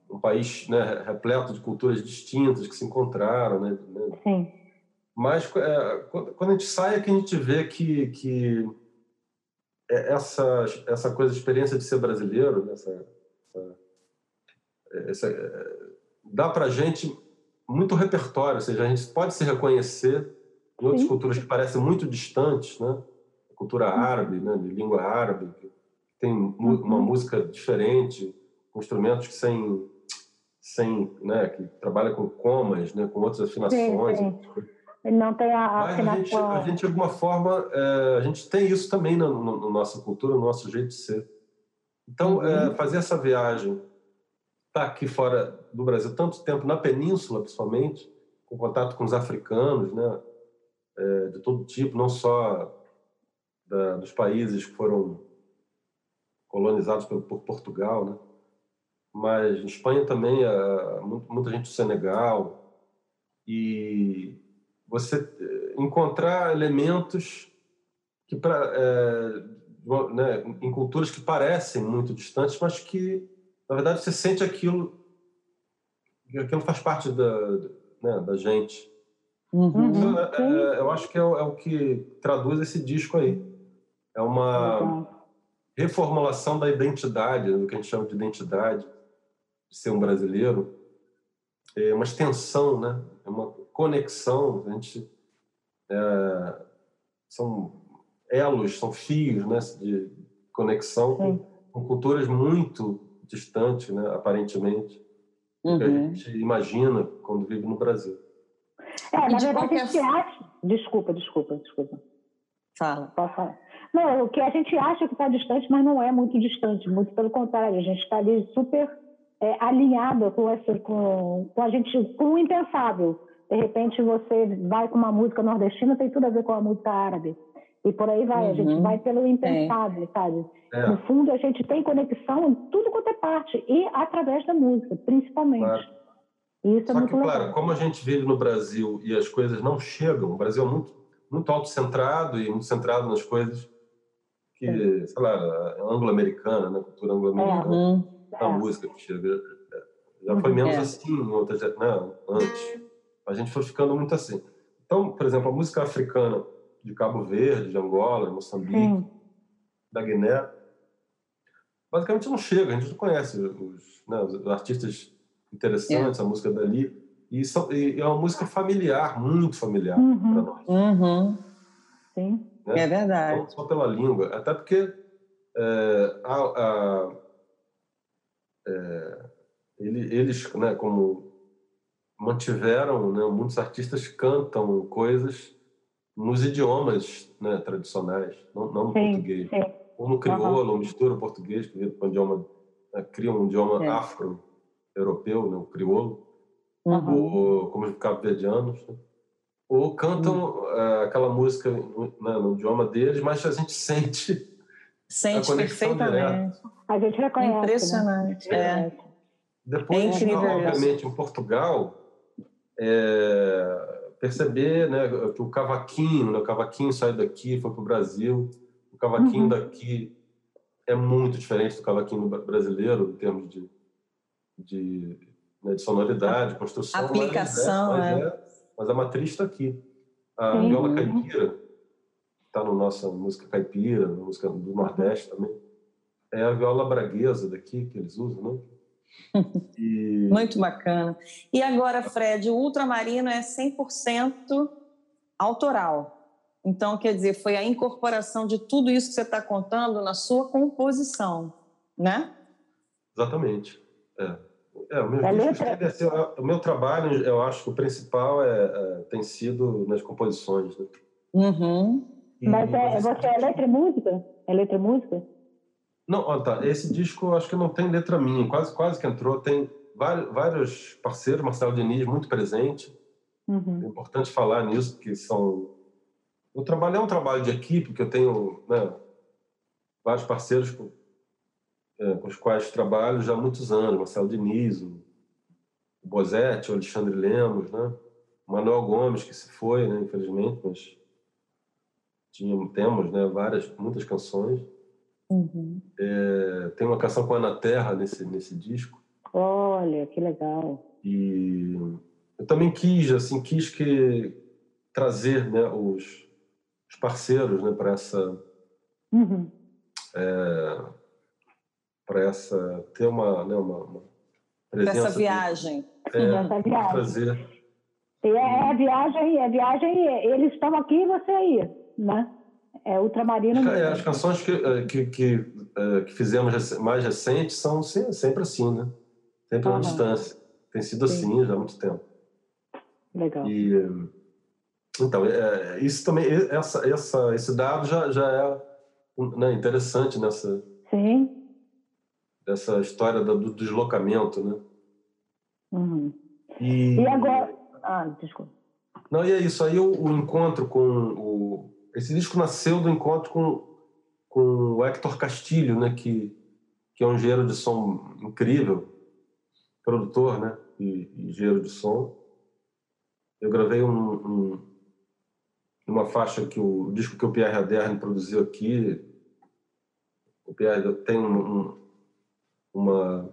um país né, repleto de culturas distintas que se encontraram, né? né? Sim. Mas é, quando a gente sai é que a gente vê que, que é, essa essa coisa, experiência de ser brasileiro, né, essa, essa, essa é, dá para gente muito repertório, ou seja, a gente pode se reconhecer em outras Sim. culturas que parecem muito distantes, né? Cultura árabe, né? de língua árabe, que tem uma uhum. música diferente, com instrumentos que sem, sem, né? que trabalha com comas, né? com outras afinações. Sim, sim. Ele não tem a afinação. A gente, a gente, de alguma forma, é, a gente tem isso também na, na, na, nossa cultura, no nosso jeito de ser. Então, é, uhum. é, fazer essa viagem, estar tá aqui fora do Brasil tanto tempo, na península principalmente, com contato com os africanos, né? é, de todo tipo, não só da, dos países que foram colonizados por, por Portugal, né? mas em Espanha também, é, muita gente do Senegal, e você é, encontrar elementos que pra, é, né, em culturas que parecem muito distantes, mas que na verdade você sente aquilo, aquilo faz parte da, né, da gente. Uhum. Então, é, é, eu acho que é, é, o que traduz esse disco aí. É uma reformulação da identidade, do que a gente chama de identidade, de ser um brasileiro. É uma extensão, né? É uma conexão. A gente é, são elos, são fios, né? De conexão com, com, culturas muito distantes, né? Aparentemente, uhum. do que a uhum. gente imagina quando vive no Brasil. É, na verdade, qualquer... a gente acha. Desculpa, desculpa, desculpa. Fala. Posso falar? Não, o que a gente acha que está distante, mas não é muito distante, muito pelo contrário, a gente está ali super é, alinhado com, essa, com, com a gente, com o impensável. De repente você vai com uma música nordestina, tem tudo a ver com a música árabe. E por aí vai, uhum. a gente uhum. vai pelo impensável, é. sabe? É. No fundo, a gente tem conexão em tudo quanto é parte, e através da música, principalmente. Claro. Isso é Só é que, legal. claro, como a gente vive no Brasil e as coisas não chegam, o Brasil é muito, muito autocentrado e muito centrado nas coisas que, é. sei lá, anglo-americana, né? cultura anglo-americana, é. da é. música que chega. Já foi menos é. assim em outras, né? antes. A gente foi ficando muito assim. Então, por exemplo, a música africana de Cabo Verde, de Angola, de Moçambique, Sim. da Guiné, basicamente não chega, a gente não conhece os, né, os artistas interessante, é. a música dali. E, são, e, é uma música familiar, muito familiar uhum. para nós. Uhum. Sim. Né? É verdade. Só, só, pela língua. Até porque é, a, a, é, eles, né, como mantiveram, né, muitos artistas cantam coisas nos idiomas né, tradicionais, não, não no sim, português. Sim. Ou no crioulo, uhum. mistura o português, que um idioma, né, cria um idioma afro-europeu, né, o crioulo, uhum. ou como os cabo-verdianos. Né? Ou cantam uh, aquela música no, né, no, idioma deles, mas a gente sente sente a perfeitamente. Direta. A gente reconhece. Né? Impressionante. Né? É. Depois, é incrível obviamente, em Portugal, é, perceber né, que o cavaquinho, né, o cavaquinho sai daqui, foi para o Brasil, o cavaquinho uhum. daqui é muito diferente do cavaquinho brasileiro em termos de, de, né, de sonoridade, construção. Aplicação, mas é, mas é. a matriz está aqui. A Sim. viola caipira, está na nossa música caipira, na música do Nordeste também, é a viola braguesa daqui que eles usam, né? E... Muito bacana. E agora, Fred, o Ultramarino é 100% autoral. Então, quer dizer, foi a incorporação de tudo isso que você está contando na sua composição, né? Exatamente. É. É, o meu, letra... assim, o meu trabalho, eu acho que o principal é, é tem sido nas composições. Né? Uhum. E, mas é, você é letra e música? É letra e música? Não, ó, tá. Esse disco acho que não tem letra minha, quase, quase que entrou. Tem vários, vários parceiros, Marcelo Diniz muito presente. Uhum. É importante falar nisso, que são. O trabalho é um trabalho de equipe, que eu tenho né, vários parceiros é, com os quais trabalho já há muitos anos, Marcelo Diniz, o Bozetti, o Alexandre Lemos, né? Manuel Gomes, que se foi, né, infelizmente, mas tinha, temos né, várias, muitas canções. Uhum. É, tem uma canção com a Ana Terra nesse, nesse disco. Olha, que legal. E eu também quis, assim, quis que trazer né, os, os parceiros né, para essa... Uhum. É, para essa ter uma, né, uma, uma presença essa viagem. De, é, essa viagem. Trazer. E é, é a viagem, é viagem, eles estão aqui e você aí, né? É ultramarino. É, as canções que, eh, que, que, eh, que, fizemos mais recentes são sempre assim, né? Sempre uhum. à distância. Tem sido Sim. assim já há muito tempo. Legal. E, então, é, isso também, essa, essa, esse dado já, já é né, interessante nessa, Sim dessa história do deslocamento, né? Uhum. E... e... agora... Ah, desculpa. Não, e é isso. Aí o, o, encontro com o... Esse disco nasceu do encontro com, com o Hector Castilho, né? Que, que é um engenheiro de som incrível, produtor, né? E, e engenheiro de som. Eu gravei um, um, uma faixa que o, o disco que o Pierre Aderne produziu aqui. O Pierre tem um, um uma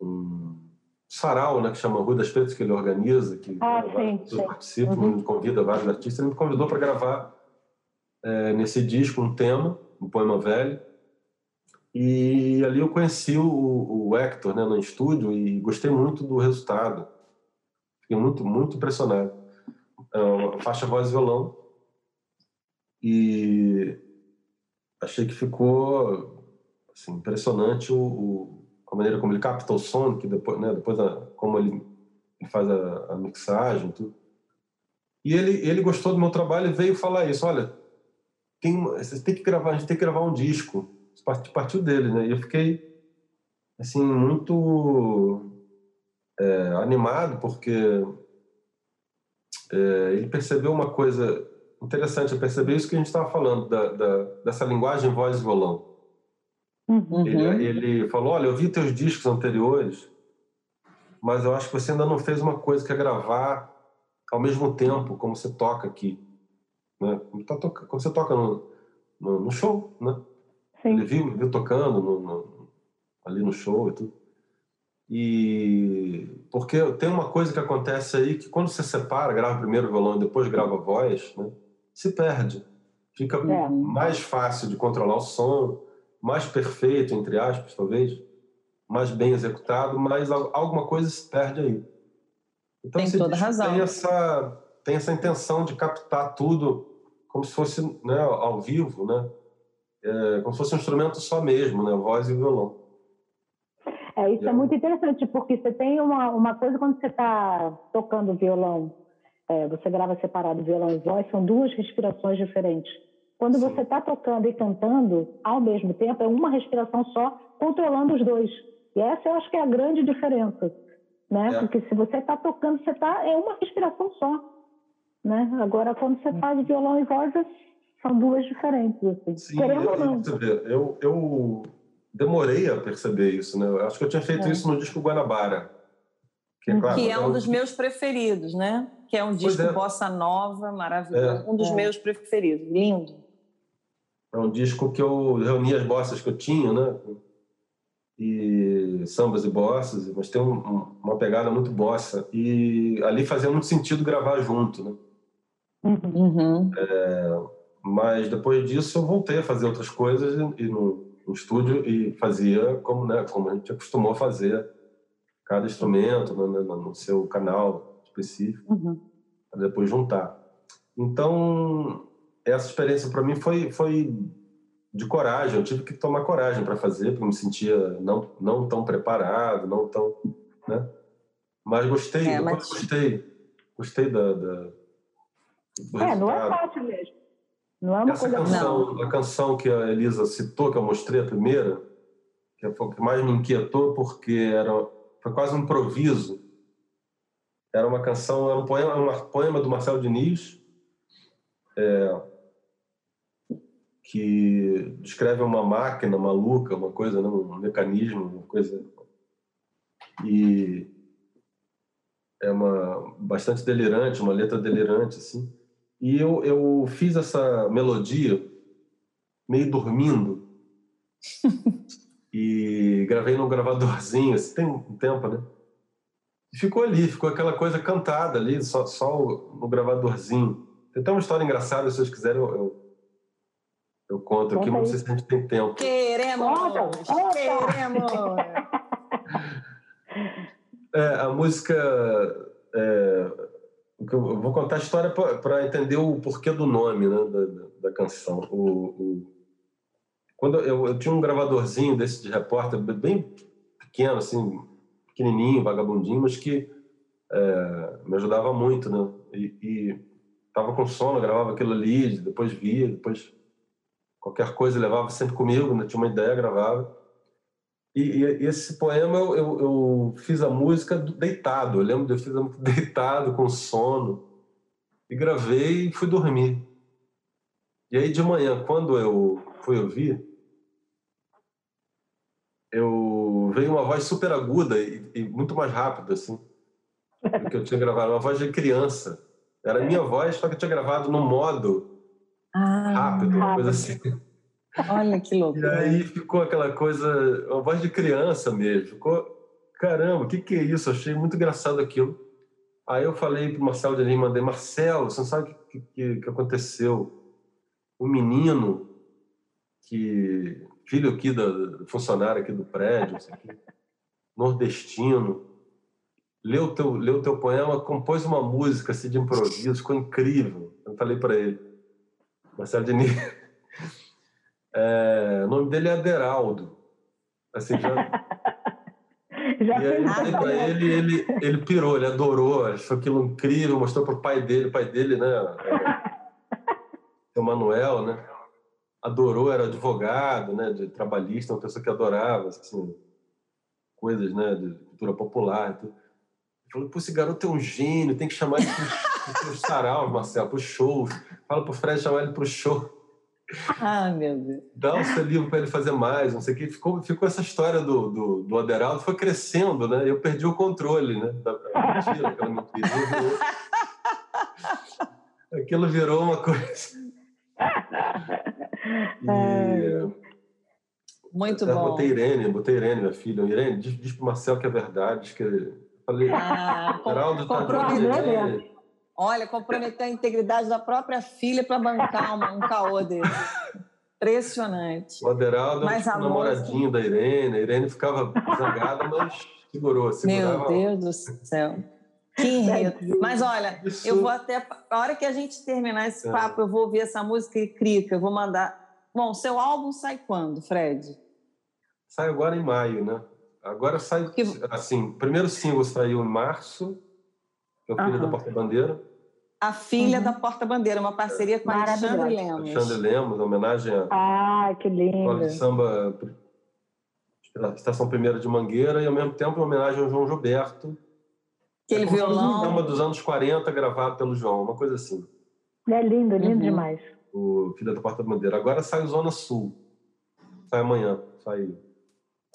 um sarau, né, que chama Rua das Pretas, que ele organiza, que ah, sim, sim. participam, uhum. convida vários artistas. Ele me convidou para gravar é, nesse disco um tema, um poema velho. E ali eu conheci o, o Hector né, no estúdio e gostei muito do resultado. Fiquei muito, muito impressionado. É uma faixa voz e violão. E achei que ficou Assim, impressionante o, o, a maneira como ele capta o som, que depois, né, depois a, como ele, ele faz a, a, mixagem, tudo. E ele, ele gostou do meu trabalho e veio falar isso. Olha, tem, você tem que gravar, a gente tem que gravar um disco. Partiu dele, né? E eu fiquei assim muito é, animado porque é, ele percebeu uma coisa interessante. Eu percebi isso que a gente estava falando da, da, dessa linguagem voz e violão. Uhum. Ele, ele falou: Olha, eu vi teus discos anteriores, mas eu acho que você ainda não fez uma coisa que é gravar ao mesmo tempo como você toca aqui. Né? Tá toca, quando você toca no, no, no show, né? Sim. Ele viu, viu tocando no, no, ali no show e tudo. E porque tem uma coisa que acontece aí que quando você separa, grava primeiro o violão e depois grava a voz, né? se perde. Fica é. mais fácil de controlar o som, mais perfeito, entre aspas, talvez, mais bem executado, mas alguma coisa se perde aí. Então, tem toda razão. Tem essa, tem essa intenção de captar tudo como se fosse né, ao vivo, né? É, como se fosse um instrumento só mesmo, né? Voz e violão. É, isso é muito interessante, porque você tem uma, uma coisa quando você está tocando violão, é, você grava separado violão e voz, são duas respirações diferentes. Quando Sim. você está tocando e cantando ao mesmo tempo, é uma respiração só, controlando os dois. E essa eu acho que é a grande diferença, né? É. Porque se você está tocando, você tá é uma respiração só, né? Agora quando você faz violão e voz, são duas diferentes. Assim. Sim, eu, ou não. Eu, eu demorei a perceber isso, né? Eu acho que eu tinha feito é. isso no disco Guanabara. Que é, claro, que é um dos meus preferidos, né? Que é um disco é. bossa nova, maravilhoso. É. Um dos meus preferidos, lindo. É um disco que eu reuni as bossas que eu tinha, né? E sambas e bossas, mas tem um, uma pegada muito bossa. E ali fazia muito sentido gravar junto, né? Uhum. É, mas depois disso eu voltei a fazer outras coisas e no, no estúdio e fazia como, né, como a gente acostumou a fazer cada instrumento no, no, no seu canal específico, uhum. para depois juntar. Então, essa experiência para mim foi foi de coragem. Eu tive que tomar coragem para fazer, porque eu me sentia não não tão preparado, não tão, né? Mas gostei, é, mas... gostei, gostei da, da do é, não é fácil mesmo. Não é uma Essa coisa canção, não. a canção que a Elisa citou, que eu mostrei a primeira, que foi o que mais me inquietou porque era foi quase um improviso. Era uma canção, era um poema, um poema do Marcelo Diniz. É, que descreve uma máquina maluca, uma coisa, né? um mecanismo, uma coisa. E é uma bastante delirante, uma letra delirante, assim. E eu, eu fiz essa melodia meio dormindo e gravei num gravadorzinho, assim, tem um tempo, né? E ficou ali, ficou aquela coisa cantada ali, só, só no gravadorzinho. Tem até uma história engraçada, se vocês quiserem, eu, eu eu conto aqui, mas não sei se a gente tem tempo. Queremos! Queremos! É, a música. É, eu vou contar a história para entender o porquê do nome né, da, da canção. O, o, quando eu, eu, tinha um gravadorzinho desse de repórter, bem pequeno, assim, pequenininho, vagabundinho, mas que é, me ajudava muito, né? E, e tava com sono, gravava aquilo ali, depois via, depois qualquer coisa levava sempre comigo, né? tinha uma ideia, gravava. E, e, esse poema eu, eu, eu, fiz a música deitado, eu lembro de eu fiz a música deitado, com sono, e gravei e fui dormir. E aí de manhã, quando eu fui ouvir, eu veio uma voz super aguda e, e muito mais rápida, assim, do que eu tinha gravado, uma voz de criança. Era a minha voz, só que eu tinha gravado no modo ah, rápido, uma coisa assim. Olha que louco. E aí ficou aquela coisa, uma voz de criança mesmo. Ficou, caramba, o que, que é isso? Achei muito engraçado aquilo. Aí eu falei para o Marcelo de Lima, mandei, Marcelo, você não sabe o que, que, que aconteceu? Um menino que, filho aqui da funcionário aqui do prédio, aqui, nordestino, leu teu, leu teu poema, compôs uma música assim, de improviso, ficou incrível. Eu falei para ele, Marcelo Diniz. É, o nome dele é Aderaldo. Assim, já... já e aí falei para ele, ele, ele pirou, ele adorou, achou aquilo incrível, mostrou para o pai dele, o pai dele, né? É, o Manuel, né? Adorou, era advogado, né? De trabalhista, uma pessoa que adorava, assim, coisas, né? De cultura popular. Ele falou, pô, esse garoto é um gênio, tem que chamar ele para os saraus, Marcelo, para os shows. Fala para o Fred chamar ele para o show. Ah, meu Deus. Dá o seu livro para ele fazer mais, não sei o que. Ficou, ficou essa história do, do, do Aderaldo, foi crescendo, né? Eu perdi o controle, né? Da, mentira, aquela mentira. Virou, aquilo virou uma coisa. E, Muito bom. Botei Irene, botei Irene, minha filha. Irene, diz, diz para o Marcelo que é verdade. Diz que... Falei, ah, Aderaldo está dizendo. Olha, comprometer a integridade da própria filha para bancar uma, um caô dele. Impressionante. O Aderaldo é o namoradinho da Irene. A Irene ficava zangada, mas segurou. Meu Deus do céu. Que enredo. Mas olha, Isso... eu vou até. A hora que a gente terminar esse é. papo, eu vou ouvir essa música e crica, eu vou mandar. Bom, seu álbum sai quando, Fred? Sai agora em maio, né? Agora sai. Que... Assim, o primeiro single saiu em março, que é o Filho da Porta Bandeira. A Filha uhum. da Porta Bandeira, uma parceria com Alexandre Lemos. Alexandre Lemos, homenagem a. Ah, que lindo! de samba Estação Primeira de Mangueira e ao mesmo tempo uma homenagem ao João Gilberto. Aquele é violão. Um samba dos anos 40 gravado pelo João, uma coisa assim. É lindo, lindo uhum. demais. O Filha da Porta Bandeira. Agora sai o Zona Sul. Sai amanhã. Sai.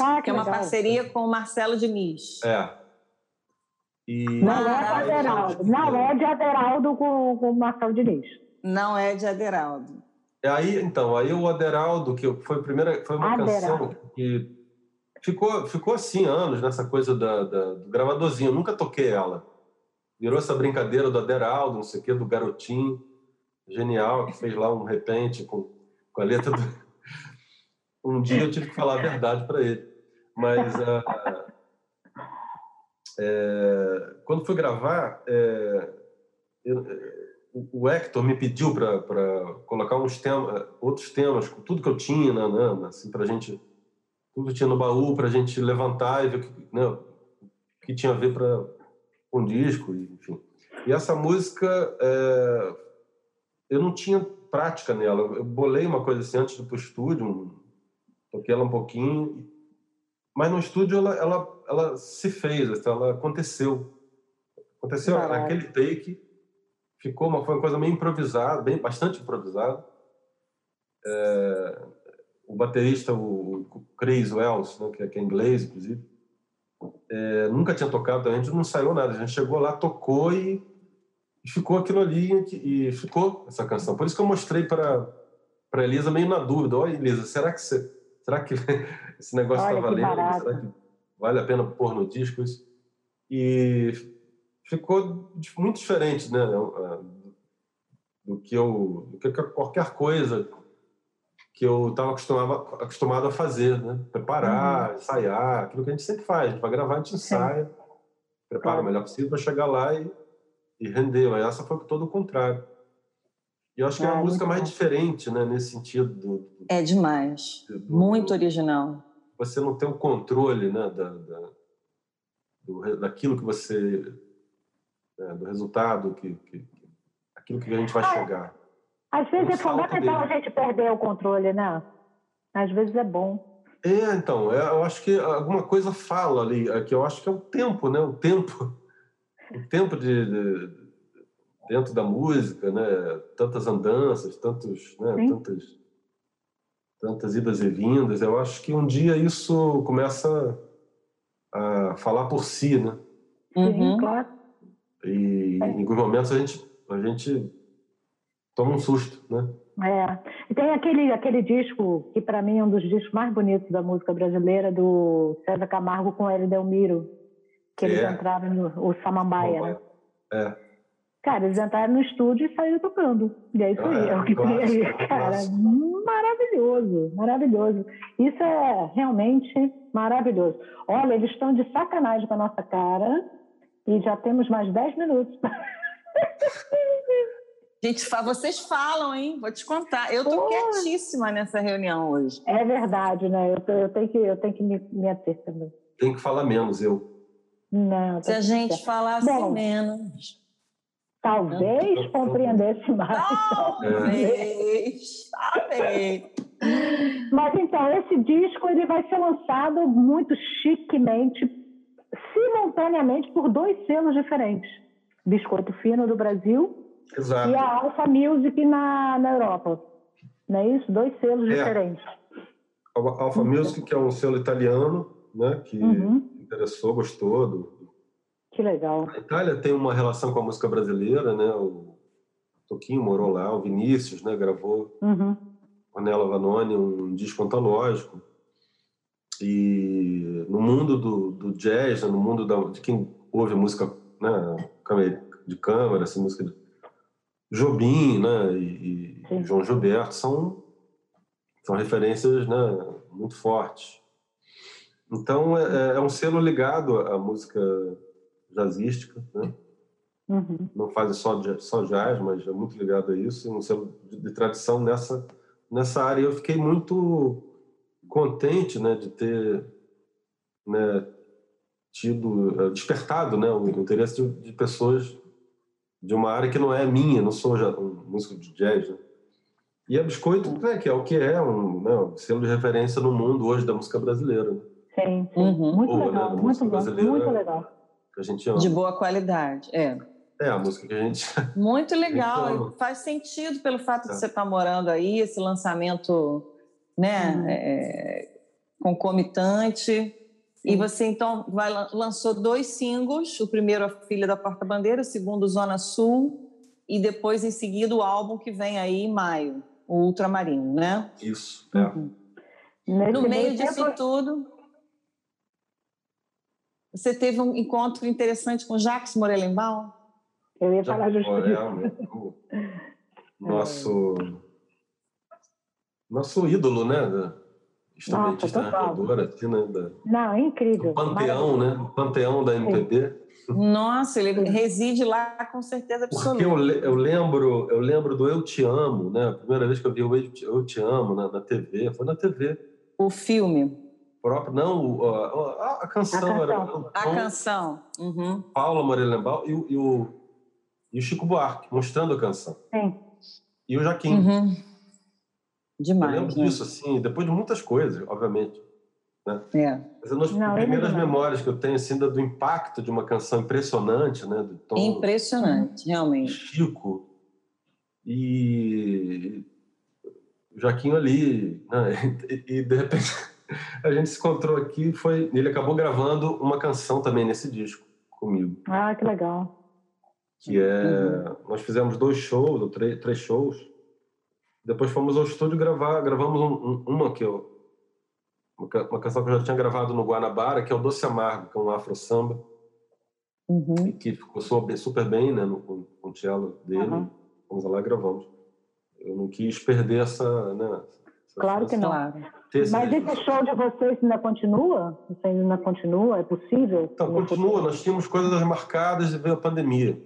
Ah, que, que é uma parceria com o Marcelo Diniz. É. E... Não é de Aderaldo. Não é de Aderaldo com, com o Marcelo Diniz. Não é de Aderaldo. É aí, então, aí o Aderaldo, que foi a primeira, foi uma Aderaldo. canção que ficou, ficou assim anos nessa coisa da, da, do gravadorzinho. Eu nunca toquei ela. Virou essa brincadeira do Aderaldo, não sei o quê, do garotinho genial que fez lá um repente com, com a letra do... Um dia eu tive que falar a verdade para ele. Mas uh, é, quando fui gravar, é, eu, o Hector me pediu para colocar uns temas, outros temas, com tudo que eu tinha, né, né assim, para gente tudo tinha no baú para a gente levantar e ver o que, né, o que tinha a ver para um disco, enfim. E essa música, é, eu não tinha prática nela. Eu bolei uma coisa assim antes de ir para o estúdio, toquei ela um pouquinho, mas no estúdio ela, ela, ela se fez, assim, ela aconteceu. Aconteceu naquele take, ficou uma, foi uma coisa meio improvisada, bem, bastante improvisada. É, o baterista, o, Chris Wells, né, que, é, que é inglês, inclusive, é, nunca tinha tocado, a gente não saiu nada, a gente chegou lá, tocou e, e ficou aquilo ali, e, e ficou essa canção. Por isso que eu mostrei para para Elisa meio na dúvida, olha Elisa, será que você, será que esse negócio está valendo? Será que vale a pena pôr no disco isso? E ficou muito diferente, né, do que eu, do que qualquer coisa que eu estava acostumado, a fazer, né? Preparar, uhum. ensaiar, aquilo que a gente sempre faz. Para gravar, a gente ensaia, Sim. prepara o melhor possível para chegar lá e, e render. Mas essa foi todo o contrário. E eu acho que é, é uma música mais bom. diferente, né? Nesse sentido. Do, do, é demais. Do, Muito original. Você não tem o controle, né? Da, da do, daquilo que você... Né? do resultado, que, que, aquilo que a gente vai ah, chegar. Às vezes é fundamental a gente perder o controle, né? Às vezes é bom. É, então, é, eu acho que alguma coisa fala ali, é que eu acho que é o tempo, né? O tempo, o tempo de, de dentro da música, né? Tantas andanças, tantos, né? Tantas, tantas idas e vindas. Eu acho que um dia isso começa a falar por si, né? Sim, uhum. claro. E é. em alguns momentos a gente, a gente toma um susto, né? É. E tem aquele, aquele disco que para mim é um dos discos mais bonitos da música brasileira, do César Camargo com Hélio Delmiro, que eles é. entraram no o Samambaia, né? É. Cara, eles entraram no estúdio e saíram tocando. E é isso aí, é o que tem aí, cara. Maravilhoso, maravilhoso. Isso é realmente maravilhoso. Olha, eles estão de sacanagem com a nossa cara e já temos mais 10 minutos. Gente, vocês falam, hein? Vou te contar. Eu tô quietíssima nessa reunião hoje. É verdade, né? Eu, tô, eu tenho que, eu tenho que me, me ater também. Tem que falar menos, eu. Não. Se a gente falasse Bom, menos. Talvez compreendesse mais. Talvez. Talvez. Mas então, esse disco ele vai ser lançado muito chiquemente, simultaneamente, por dois selos diferentes. Biscoito Fino do Brasil Exato. e a Alpha Music na, na Europa. Não é isso? Dois selos é. diferentes. A Alpha uhum. Music, que é um selo italiano, né, que uhum. interessou, gostou. Do... Que legal. A Itália tem uma relação com a música brasileira, né? O Toquinho morou lá, o Vinícius, né, gravou uhum. Ornella Vanoni, um disco antológico. E no mundo do, do jazz, né, no mundo da, de quem ouve música né, de câmara, assim, música de Jobim né, e, e João Gilberto são, são referências né, muito fortes. Então, é, é, é, um selo ligado à música jazzística, né? Uhum. Não fazem só, só jazz, mas é muito ligado a isso, um selo de, de tradição nessa, nessa área. Eu fiquei muito contente né, de ter né, tido, eh, despertado né, o interesse de, de, pessoas de uma área que não é minha, não sou já um músico de jazz. Né? E a Biscoito, né, que é o que é um, né, um selo de referência no mundo hoje da música brasileira. Né? Sim, sim. Uhum. muito Boa, legal, né, muito, bom, muito legal. Que a gente ama. De boa qualidade, é. É, a música que a gente. Muito legal. Faz sentido pelo fato de é. você estar morando aí, esse lançamento né, uhum. é, concomitante. E você, então, vai, lançou dois singles: o primeiro, A Filha da Porta Bandeira, o segundo, Zona Sul, e depois, em seguida, o álbum que vem aí em maio, o Ultramarino, né? Isso, é. Uhum. No meio disso tempo... tudo, você teve um encontro interessante com Jacques Morelenbaum? Eu ia falar justamente isso. Nosso, nosso ídolo, né? Instrumentista narradora, assim, né? Da, Não, é incrível. O panteão, né? O panteão da MPB. Nossa, ele reside lá com certeza absoluta. Porque eu, eu, lembro, eu lembro do Eu Te Amo, né? A primeira vez que eu vi o Eu Te Amo na, na TV, foi na TV. O filme? Próprio, não, a, a, canção. A canção. Era, a canção. Uhum. Paula Morelenbaum e, e, o, e o Chico Buarque, mostrando a canção. Sim. E o Jaquim. Uhum. Demais. Eu lembro né? disso, assim, depois de muitas coisas, obviamente. Né? É. Mas é uma das primeiras memórias que eu tenho, assim, do impacto de uma canção impressionante, né? Do tom impressionante, realmente. Chico. E o Jaquinho ali, né? e, e de repente a gente se encontrou aqui foi ele acabou gravando uma canção também nesse disco comigo. Ah que legal. Que é nós fizemos dois shows ou três, três shows. Depois fomos ao estúdio gravar gravamos um, um, uma que eu uma, canção que eu já tinha gravado no Guanabara que é o Doce Amargo que é um afro samba. Uhum. que ficou super bem né no, com, o cello dele. Uhum. fomos lá e gravamos. Eu não quis perder essa né Claro que não. Mas esse show de vocês ainda continua? Você ainda continua? É possível? Então, continua. Nós tínhamos coisas marcadas e veio a pandemia.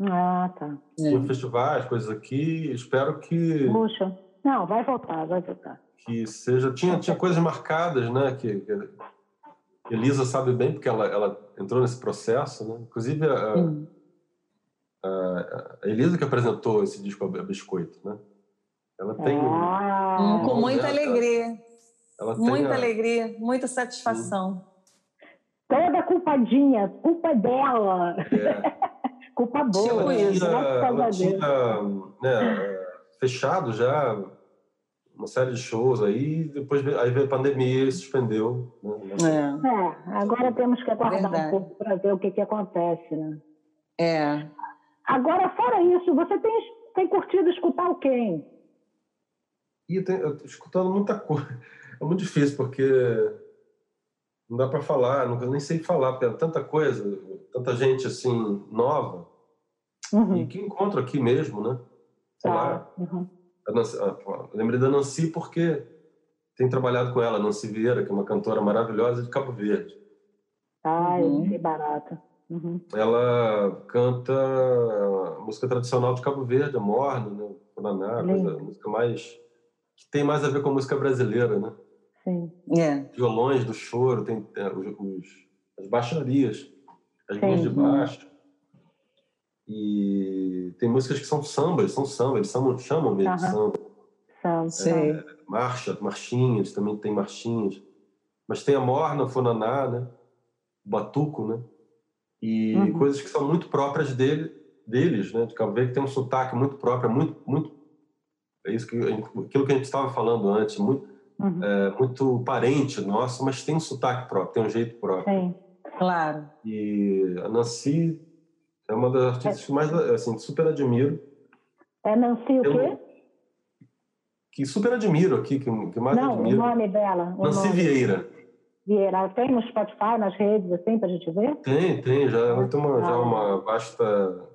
Ah, tá. Tinha é. festivais, coisas aqui. Espero que... Puxa. Não, vai voltar, vai voltar. Que seja... Tinha, tinha coisas marcadas, né? Que, que Elisa sabe bem, porque ela, ela entrou nesse processo, né? Inclusive, a, hum. a, a Elisa que apresentou esse disco a Biscoito, né? Ela tem. Ah, com muita alegria. Ela muita a... alegria, muita satisfação. Toda culpadinha, culpa dela. É. culpa boa. Tipo ela tinha, ela tinha né, fechado já uma série de shows aí, depois aí veio a pandemia e suspendeu. Né? É. é. agora temos que aguardar Verdade. um pouco para ver o que, que acontece, né? É. Agora, fora isso, você tem, tem curtido escutar o quem? E eu tô escutando muita coisa. É muito difícil, porque não dá para falar, não, nem sei falar, porque é tanta coisa, tanta gente assim, nova, uhum. e que encontro aqui mesmo, né? Sei lá. Uhum. Nancy, ah, lembrei da Nancy porque tenho trabalhado com ela, Nancy Vieira, que é uma cantora maravilhosa de Cabo Verde. Ah, uhum. eu barata. Uhum. Ela canta música tradicional de Cabo Verde, a morna, né? Paraná, coisa, música mais que tem mais a ver com a música brasileira, né? Sim. É. Violões do choro, tem é, os, os, as baixarias, as linhas de baixo. E tem músicas que são sambas, são samba, eles chamam, chamam mesmo de samba. Samba. É, marcha, marchinhas, também tem marchinhas. Mas tem a morna, funaná, né? O batuco, né? E uhum. coisas que são muito próprias dele, deles, né? De Cabo Verde, que tem um sotaque muito próprio, muito, muito é isso que aquilo que a gente estava falando antes, muito, uhum. é, muito parente nosso, mas tem um sotaque próprio, tem um jeito próprio. Sim, claro. E a Nancy é uma das artistas é. que mais, assim, super admiro. É Nancy o quê? Que super admiro aqui, que, que mais Não, admiro. o nome dela. O Nancy nome. Vieira. Vieira. Tem no Spotify, nas redes, assim, para a gente ver? Tem, tem. Já ela tem uma, ah. já uma vasta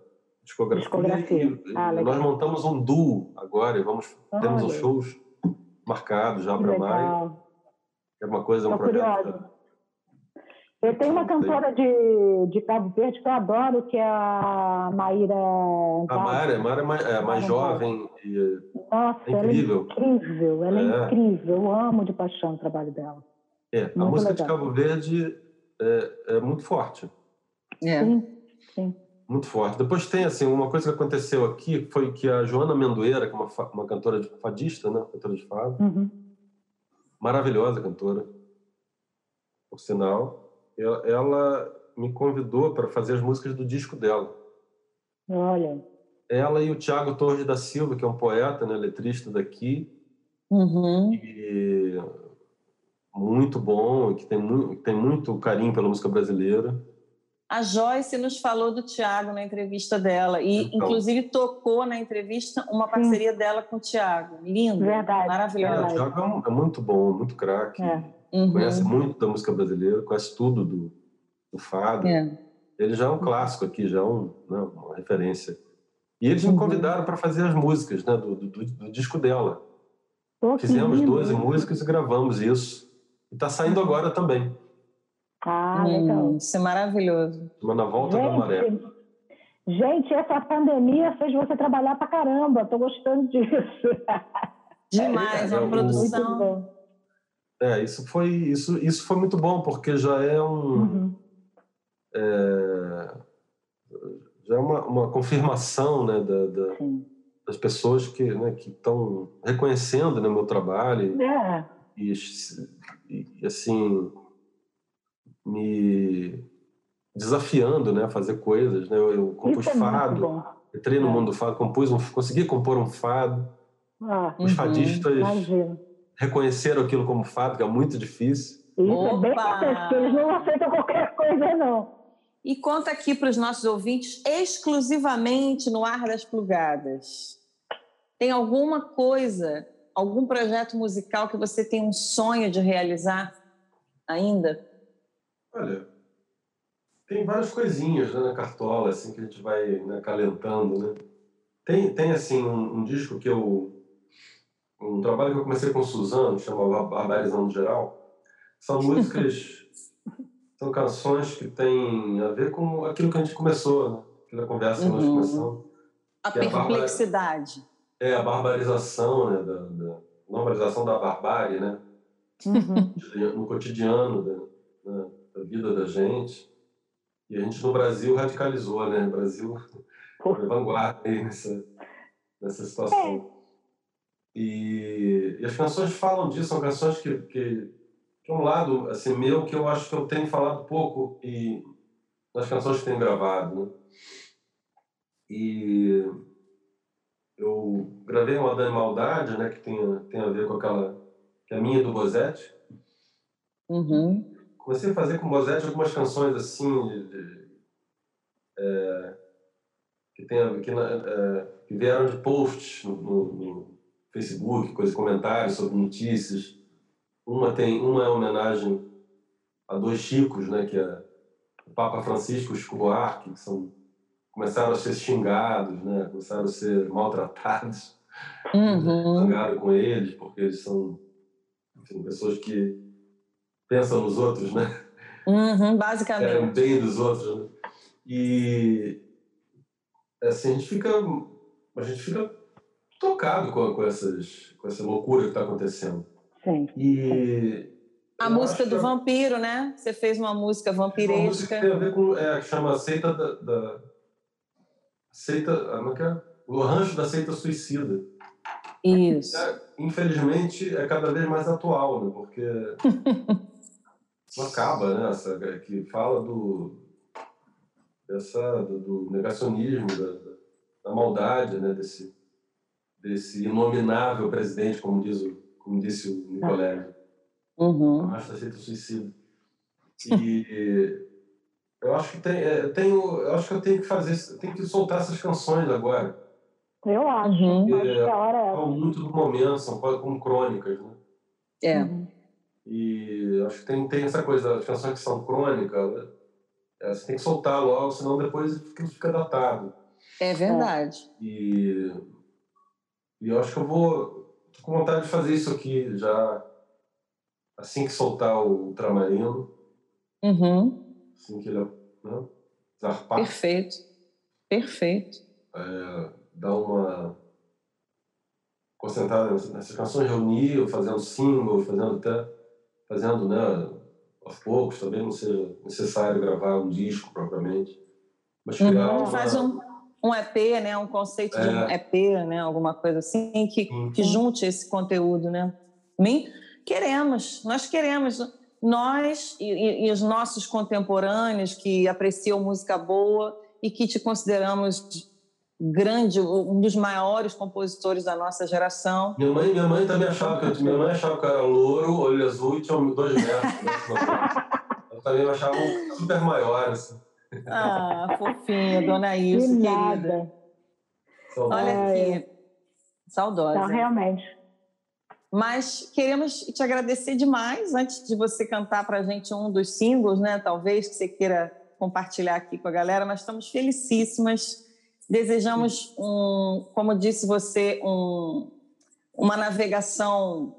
discografia. discografia. Ah, nós montamos um duo agora e vamos, temos os shows marcados já para maio. É uma coisa, um Tô projeto. Eu tenho uma cantora de, de Cabo Verde que eu adoro, que é a Maíra. A Maíra, a Maíra é mais, é mais jovem. E Nossa, é incrível. ela é incrível, ela é. É. incrível. Eu amo de paixão o trabalho dela. É, a Muito música de legal. Cabo Verde é, é muito forte. É. Sim, sim. Muito forte. Depois tem, assim, uma coisa que aconteceu aqui foi que a Joana Mendoeira, que é uma, uma cantora de, fadista, né? Cantora de fado, Uhum. maravilhosa cantora, por sinal, ela, ela me convidou para fazer as músicas do disco dela. Olha, Ela e o Tiago Torres da Silva, que é um poeta, né? Letrista daqui, Uhum. e muito bom, que tem, mu tem muito carinho pela música brasileira. A Joyce nos falou do Tiago na entrevista dela e, Então. inclusive, tocou na entrevista uma parceria dela com o Tiago. Lindo, Verdade, É, o maravilhoso. Tiago é, um- é muito bom, muito craque. É. Uhum. Conhece muito da música brasileira, conhece tudo do, do fado. É. Ele já é um clássico aqui, já é um, né, uma referência. E eles me Uhum. convidaram para fazer as músicas né, do, do, do disco dela. Que Fizemos lindo. 12 músicas e gravamos isso. E está saindo agora também, Ah, Hum, legal. isso é maravilhoso. uma na volta da maré. Gente, essa pandemia fez você trabalhar pra caramba. Tô gostando disso. Demais, É, é uma um- Muito produção. bom. É, isso foi, isso, isso foi muito bom, porque já é um. Uhum. é, já é uma, uma confirmação né, da, da- das pessoas que né, estão reconhecendo né, o meu trabalho É, e, e, assim me desafiando né, a fazer coisas. Né? Eu, eu compus é fado, entrei no É. mundo do fado, compus um, consegui compor um fado. Ah, Os Uhum. fadistas imagina. reconheceram aquilo como fado, que é muito difícil. Isso é bem importante, eles não aceitam qualquer coisa, não. E conta aqui para os nossos ouvintes, exclusivamente no Ar das Plugadas. Tem alguma coisa, algum projeto musical que você tem um sonho de realizar ainda? Olha, tem várias coisinhas né, na cartola assim que a gente vai né, acalentando, né? Tem, tem assim um, um disco que eu um trabalho que eu comecei com o Suzano, chama Barbarizando Geral. São músicas, são canções que têm a ver com aquilo que a gente começou, né? Aquela conversa que nós Uhum. começamos. A Que é a perplexidade. É a barbarização, né? Da, da normalização da barbárie, né? Uhum. no cotidiano da, da- da vida da gente. E a gente no Brasil radicalizou, né? O Brasil foi vanguarda aí nessa, nessa situação. E, e as canções falam disso, são canções que, que, que é um lado assim, meu que eu acho que eu tenho falado pouco e nas canções que tenho gravado. Né? E eu gravei uma Dani Maldade, né? Que tem, tem a ver com aquela... que é a minha do Bozetti Uhum. Comecei a fazer com o Bozetti algumas canções assim de, de, é, que, tem, que, é, que vieram de posts no, no- no Facebook, coisas, comentários sobre notícias. Uma tem uma é homenagem a dois Chicos, né, que é o Papa Francisco e o Chico Buarque, que são começaram a ser xingados, né, começaram a ser maltratados Uhum. zangaram com eles, porque eles são enfim, pessoas que pensam nos outros, né? Uhum, o basicamente. bem dos outros, né? E assim, a gente fica, a gente fica tocado com, com, essas, com essa loucura que está acontecendo. Sim. E A música do que vampiro, né? Você fez uma música é uma música que vampiresca. tem a ver com, é, chama Seita da, da Seita, ah, como é que é? O Rancho da Seita Suicida. Isso. É, infelizmente é cada vez mais atual, né? Porque não acaba, né? Essa, que fala do dessa do, do negacionismo, da, da, da maldade, né? Desse desse inominável presidente, como diz o como disse o Nicolégio, Uhum. acho que aceita o suicídio. E eu acho que tem, é, eu tenho, eu acho que eu tenho que fazer, tenho que soltar essas canções agora. Eu acho. Uhum. Acho que a hora é essa. Falam muito do momento, são quase como crônicas, né? É. Uhum. E acho que tem, tem essa coisa, as canções que são crônicas, né? É, você tem que soltar logo, senão depois fica, fica datado. É verdade. E, e eu acho que eu vou. tô com vontade de fazer isso aqui já assim que soltar o Ultramarino. Uhum. Assim que ele né, zarpar. Perfeito. Perfeito. É, dar uma concentrada nessas canções, reunir, fazendo single, fazendo até, fazendo, né, aos poucos, também não seja necessário gravar um disco propriamente, mas criar uhum, uma... Faz um, um EP, né, um conceito é. de um EP, né, alguma coisa assim, que, uhum. que junte esse conteúdo, né. Bem, queremos, nós queremos, nós e, e os nossos contemporâneos que apreciam música boa e que te consideramos grande, um dos maiores compositores da nossa geração. Minha mãe, minha mãe também achava que minha mãe achava que eu era louro, olho azul e tinha dois metros. Né? Ela também me achava super maior, assim. Ah, fofinha, dona Ilse, querida. Olha aqui, saudosa. Não, realmente. Mas queremos te agradecer demais antes de você cantar para a gente um dos singles, né? Talvez que você queira compartilhar aqui com a galera. Nós estamos felicíssimas Desejamos, um, como disse você, um, uma navegação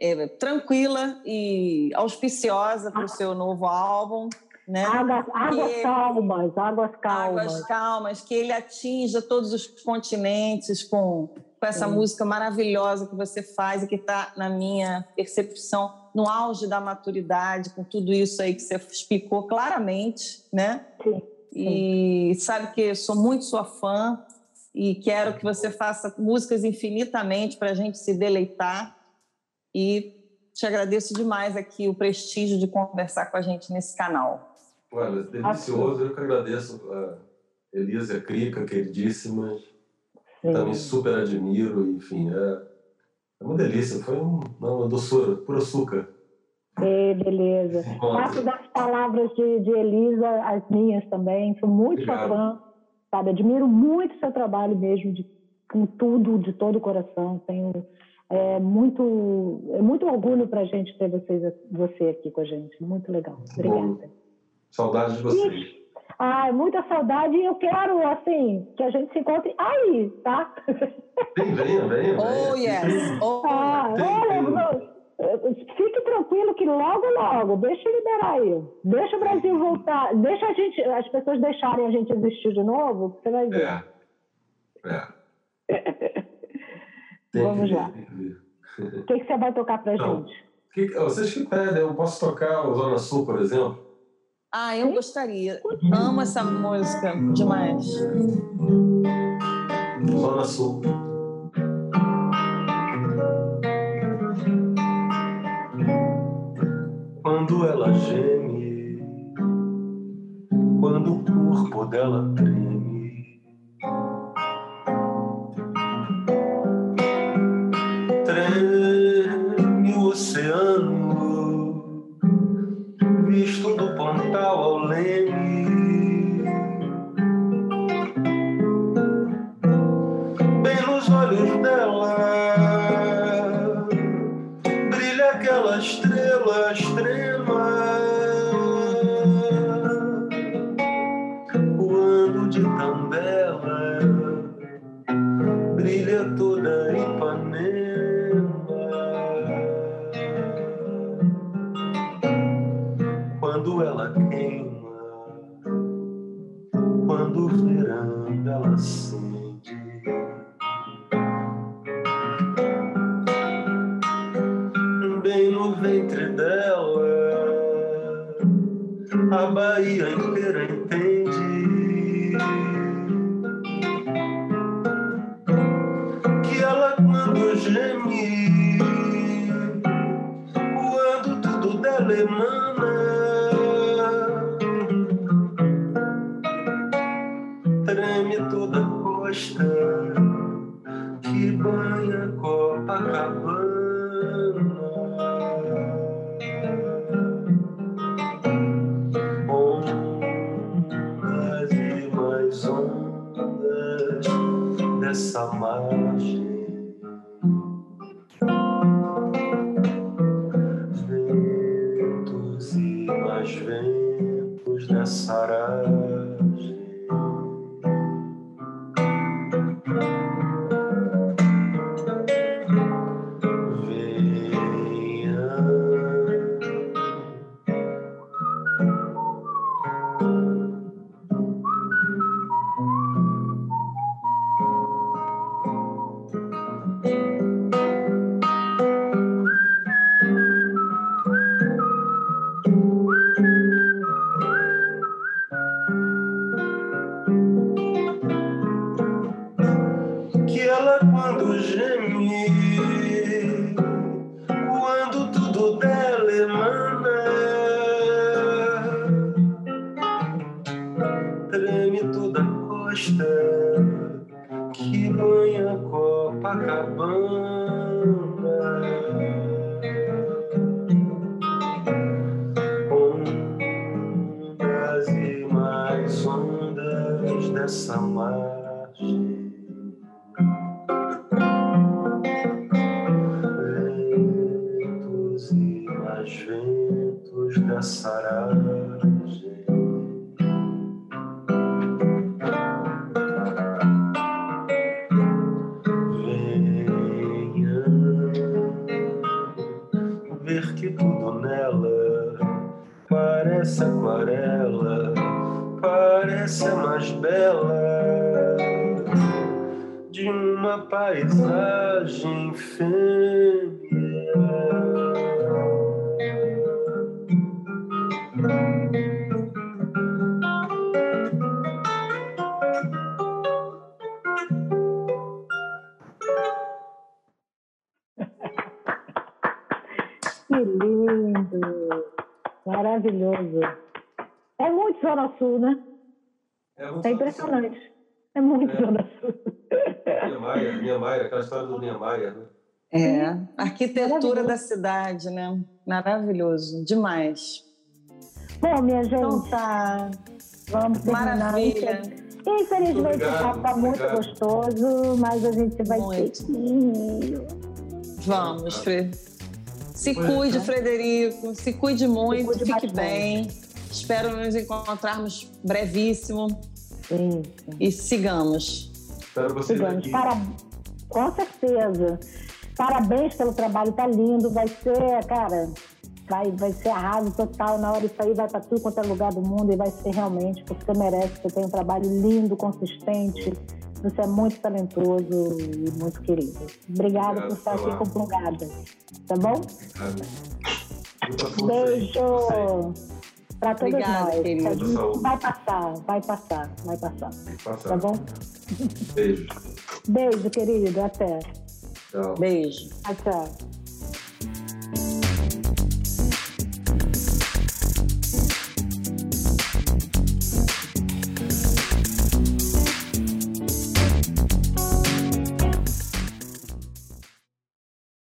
é, tranquila e auspiciosa para o seu novo álbum. Né? Águas, águas ele, calmas, águas calmas. Águas calmas, que ele atinja todos os continentes com, com essa Sim. música maravilhosa que você faz e que está, na minha percepção, no auge da maturidade, com tudo isso aí que você explicou claramente, né? Sim. E sabe que sou muito sua fã e quero que você faça músicas infinitamente para a gente se deleitar. E te agradeço demais aqui o prestígio de conversar com a gente nesse canal. Olha, delicioso. Eu que agradeço a Elisa Crica, queridíssimas. Sim. Também super admiro. Enfim, é, é uma delícia. Foi um, uma doçura, puro açúcar. Beleza. Faço das palavras de, de Elisa as minhas também. Sou muito sua fã, sabe? Admiro muito seu trabalho mesmo, de, com tudo, de todo o coração. Tenho é, muito, é muito orgulho para a gente ter vocês, você aqui com a gente. Muito legal. Obrigada. Bom. Saudade de vocês. E, Ai, muita saudade e eu quero, assim, que a gente se encontre aí, tá? Vem, venha, venha. Oh, yes. Oh, ah, olha, Fique tranquilo que logo, logo, deixa liberar aí. Deixa o Brasil voltar, deixa a gente, as pessoas deixarem a gente existir de novo, você vai ver. É. é. Vamos lá. O que, que você vai tocar pra Não. gente? Que, vocês que pedem, eu posso tocar o Zona Sul, por exemplo? Ah, eu gostaria. Amo essa música demais. Zona Sul. Quando ela geme, quando o corpo dela treme. brilha toda Ipanema. Quando ela queima, quando o verão ela se sarà arquitetura da cidade, né? Maravilhoso, demais. Bom, minha gente, Então tá, vamos terminar. maravilha. Infelizmente, Obrigado, o papo está muito obrigado. gostoso, mas a gente vai Muito. ter. Vamos, Fre. Se Pois é. cuide, Frederico. Se cuide muito, cuide fique bastante. bem. Espero nos encontrarmos brevíssimo Isso. e sigamos. Espero vocês Sigamos. aqui. Para... Com certeza. Parabéns pelo trabalho, tá lindo. Vai ser, cara, vai, vai ser arraso total. Na hora isso aí vai para tudo quanto é lugar do mundo e vai ser realmente, porque você merece. Você tem um trabalho lindo, consistente. Você é muito talentoso e muito querido. Obrigada por estar aqui complugada. Tá bom? Obrigado. Beijo para todos Obrigada, nós. querido. Vai passar, vai passar, vai passar. Que passar. Tá bom? Beijo. Beijo, querido. Até. Tchau. Beijo. Tchau.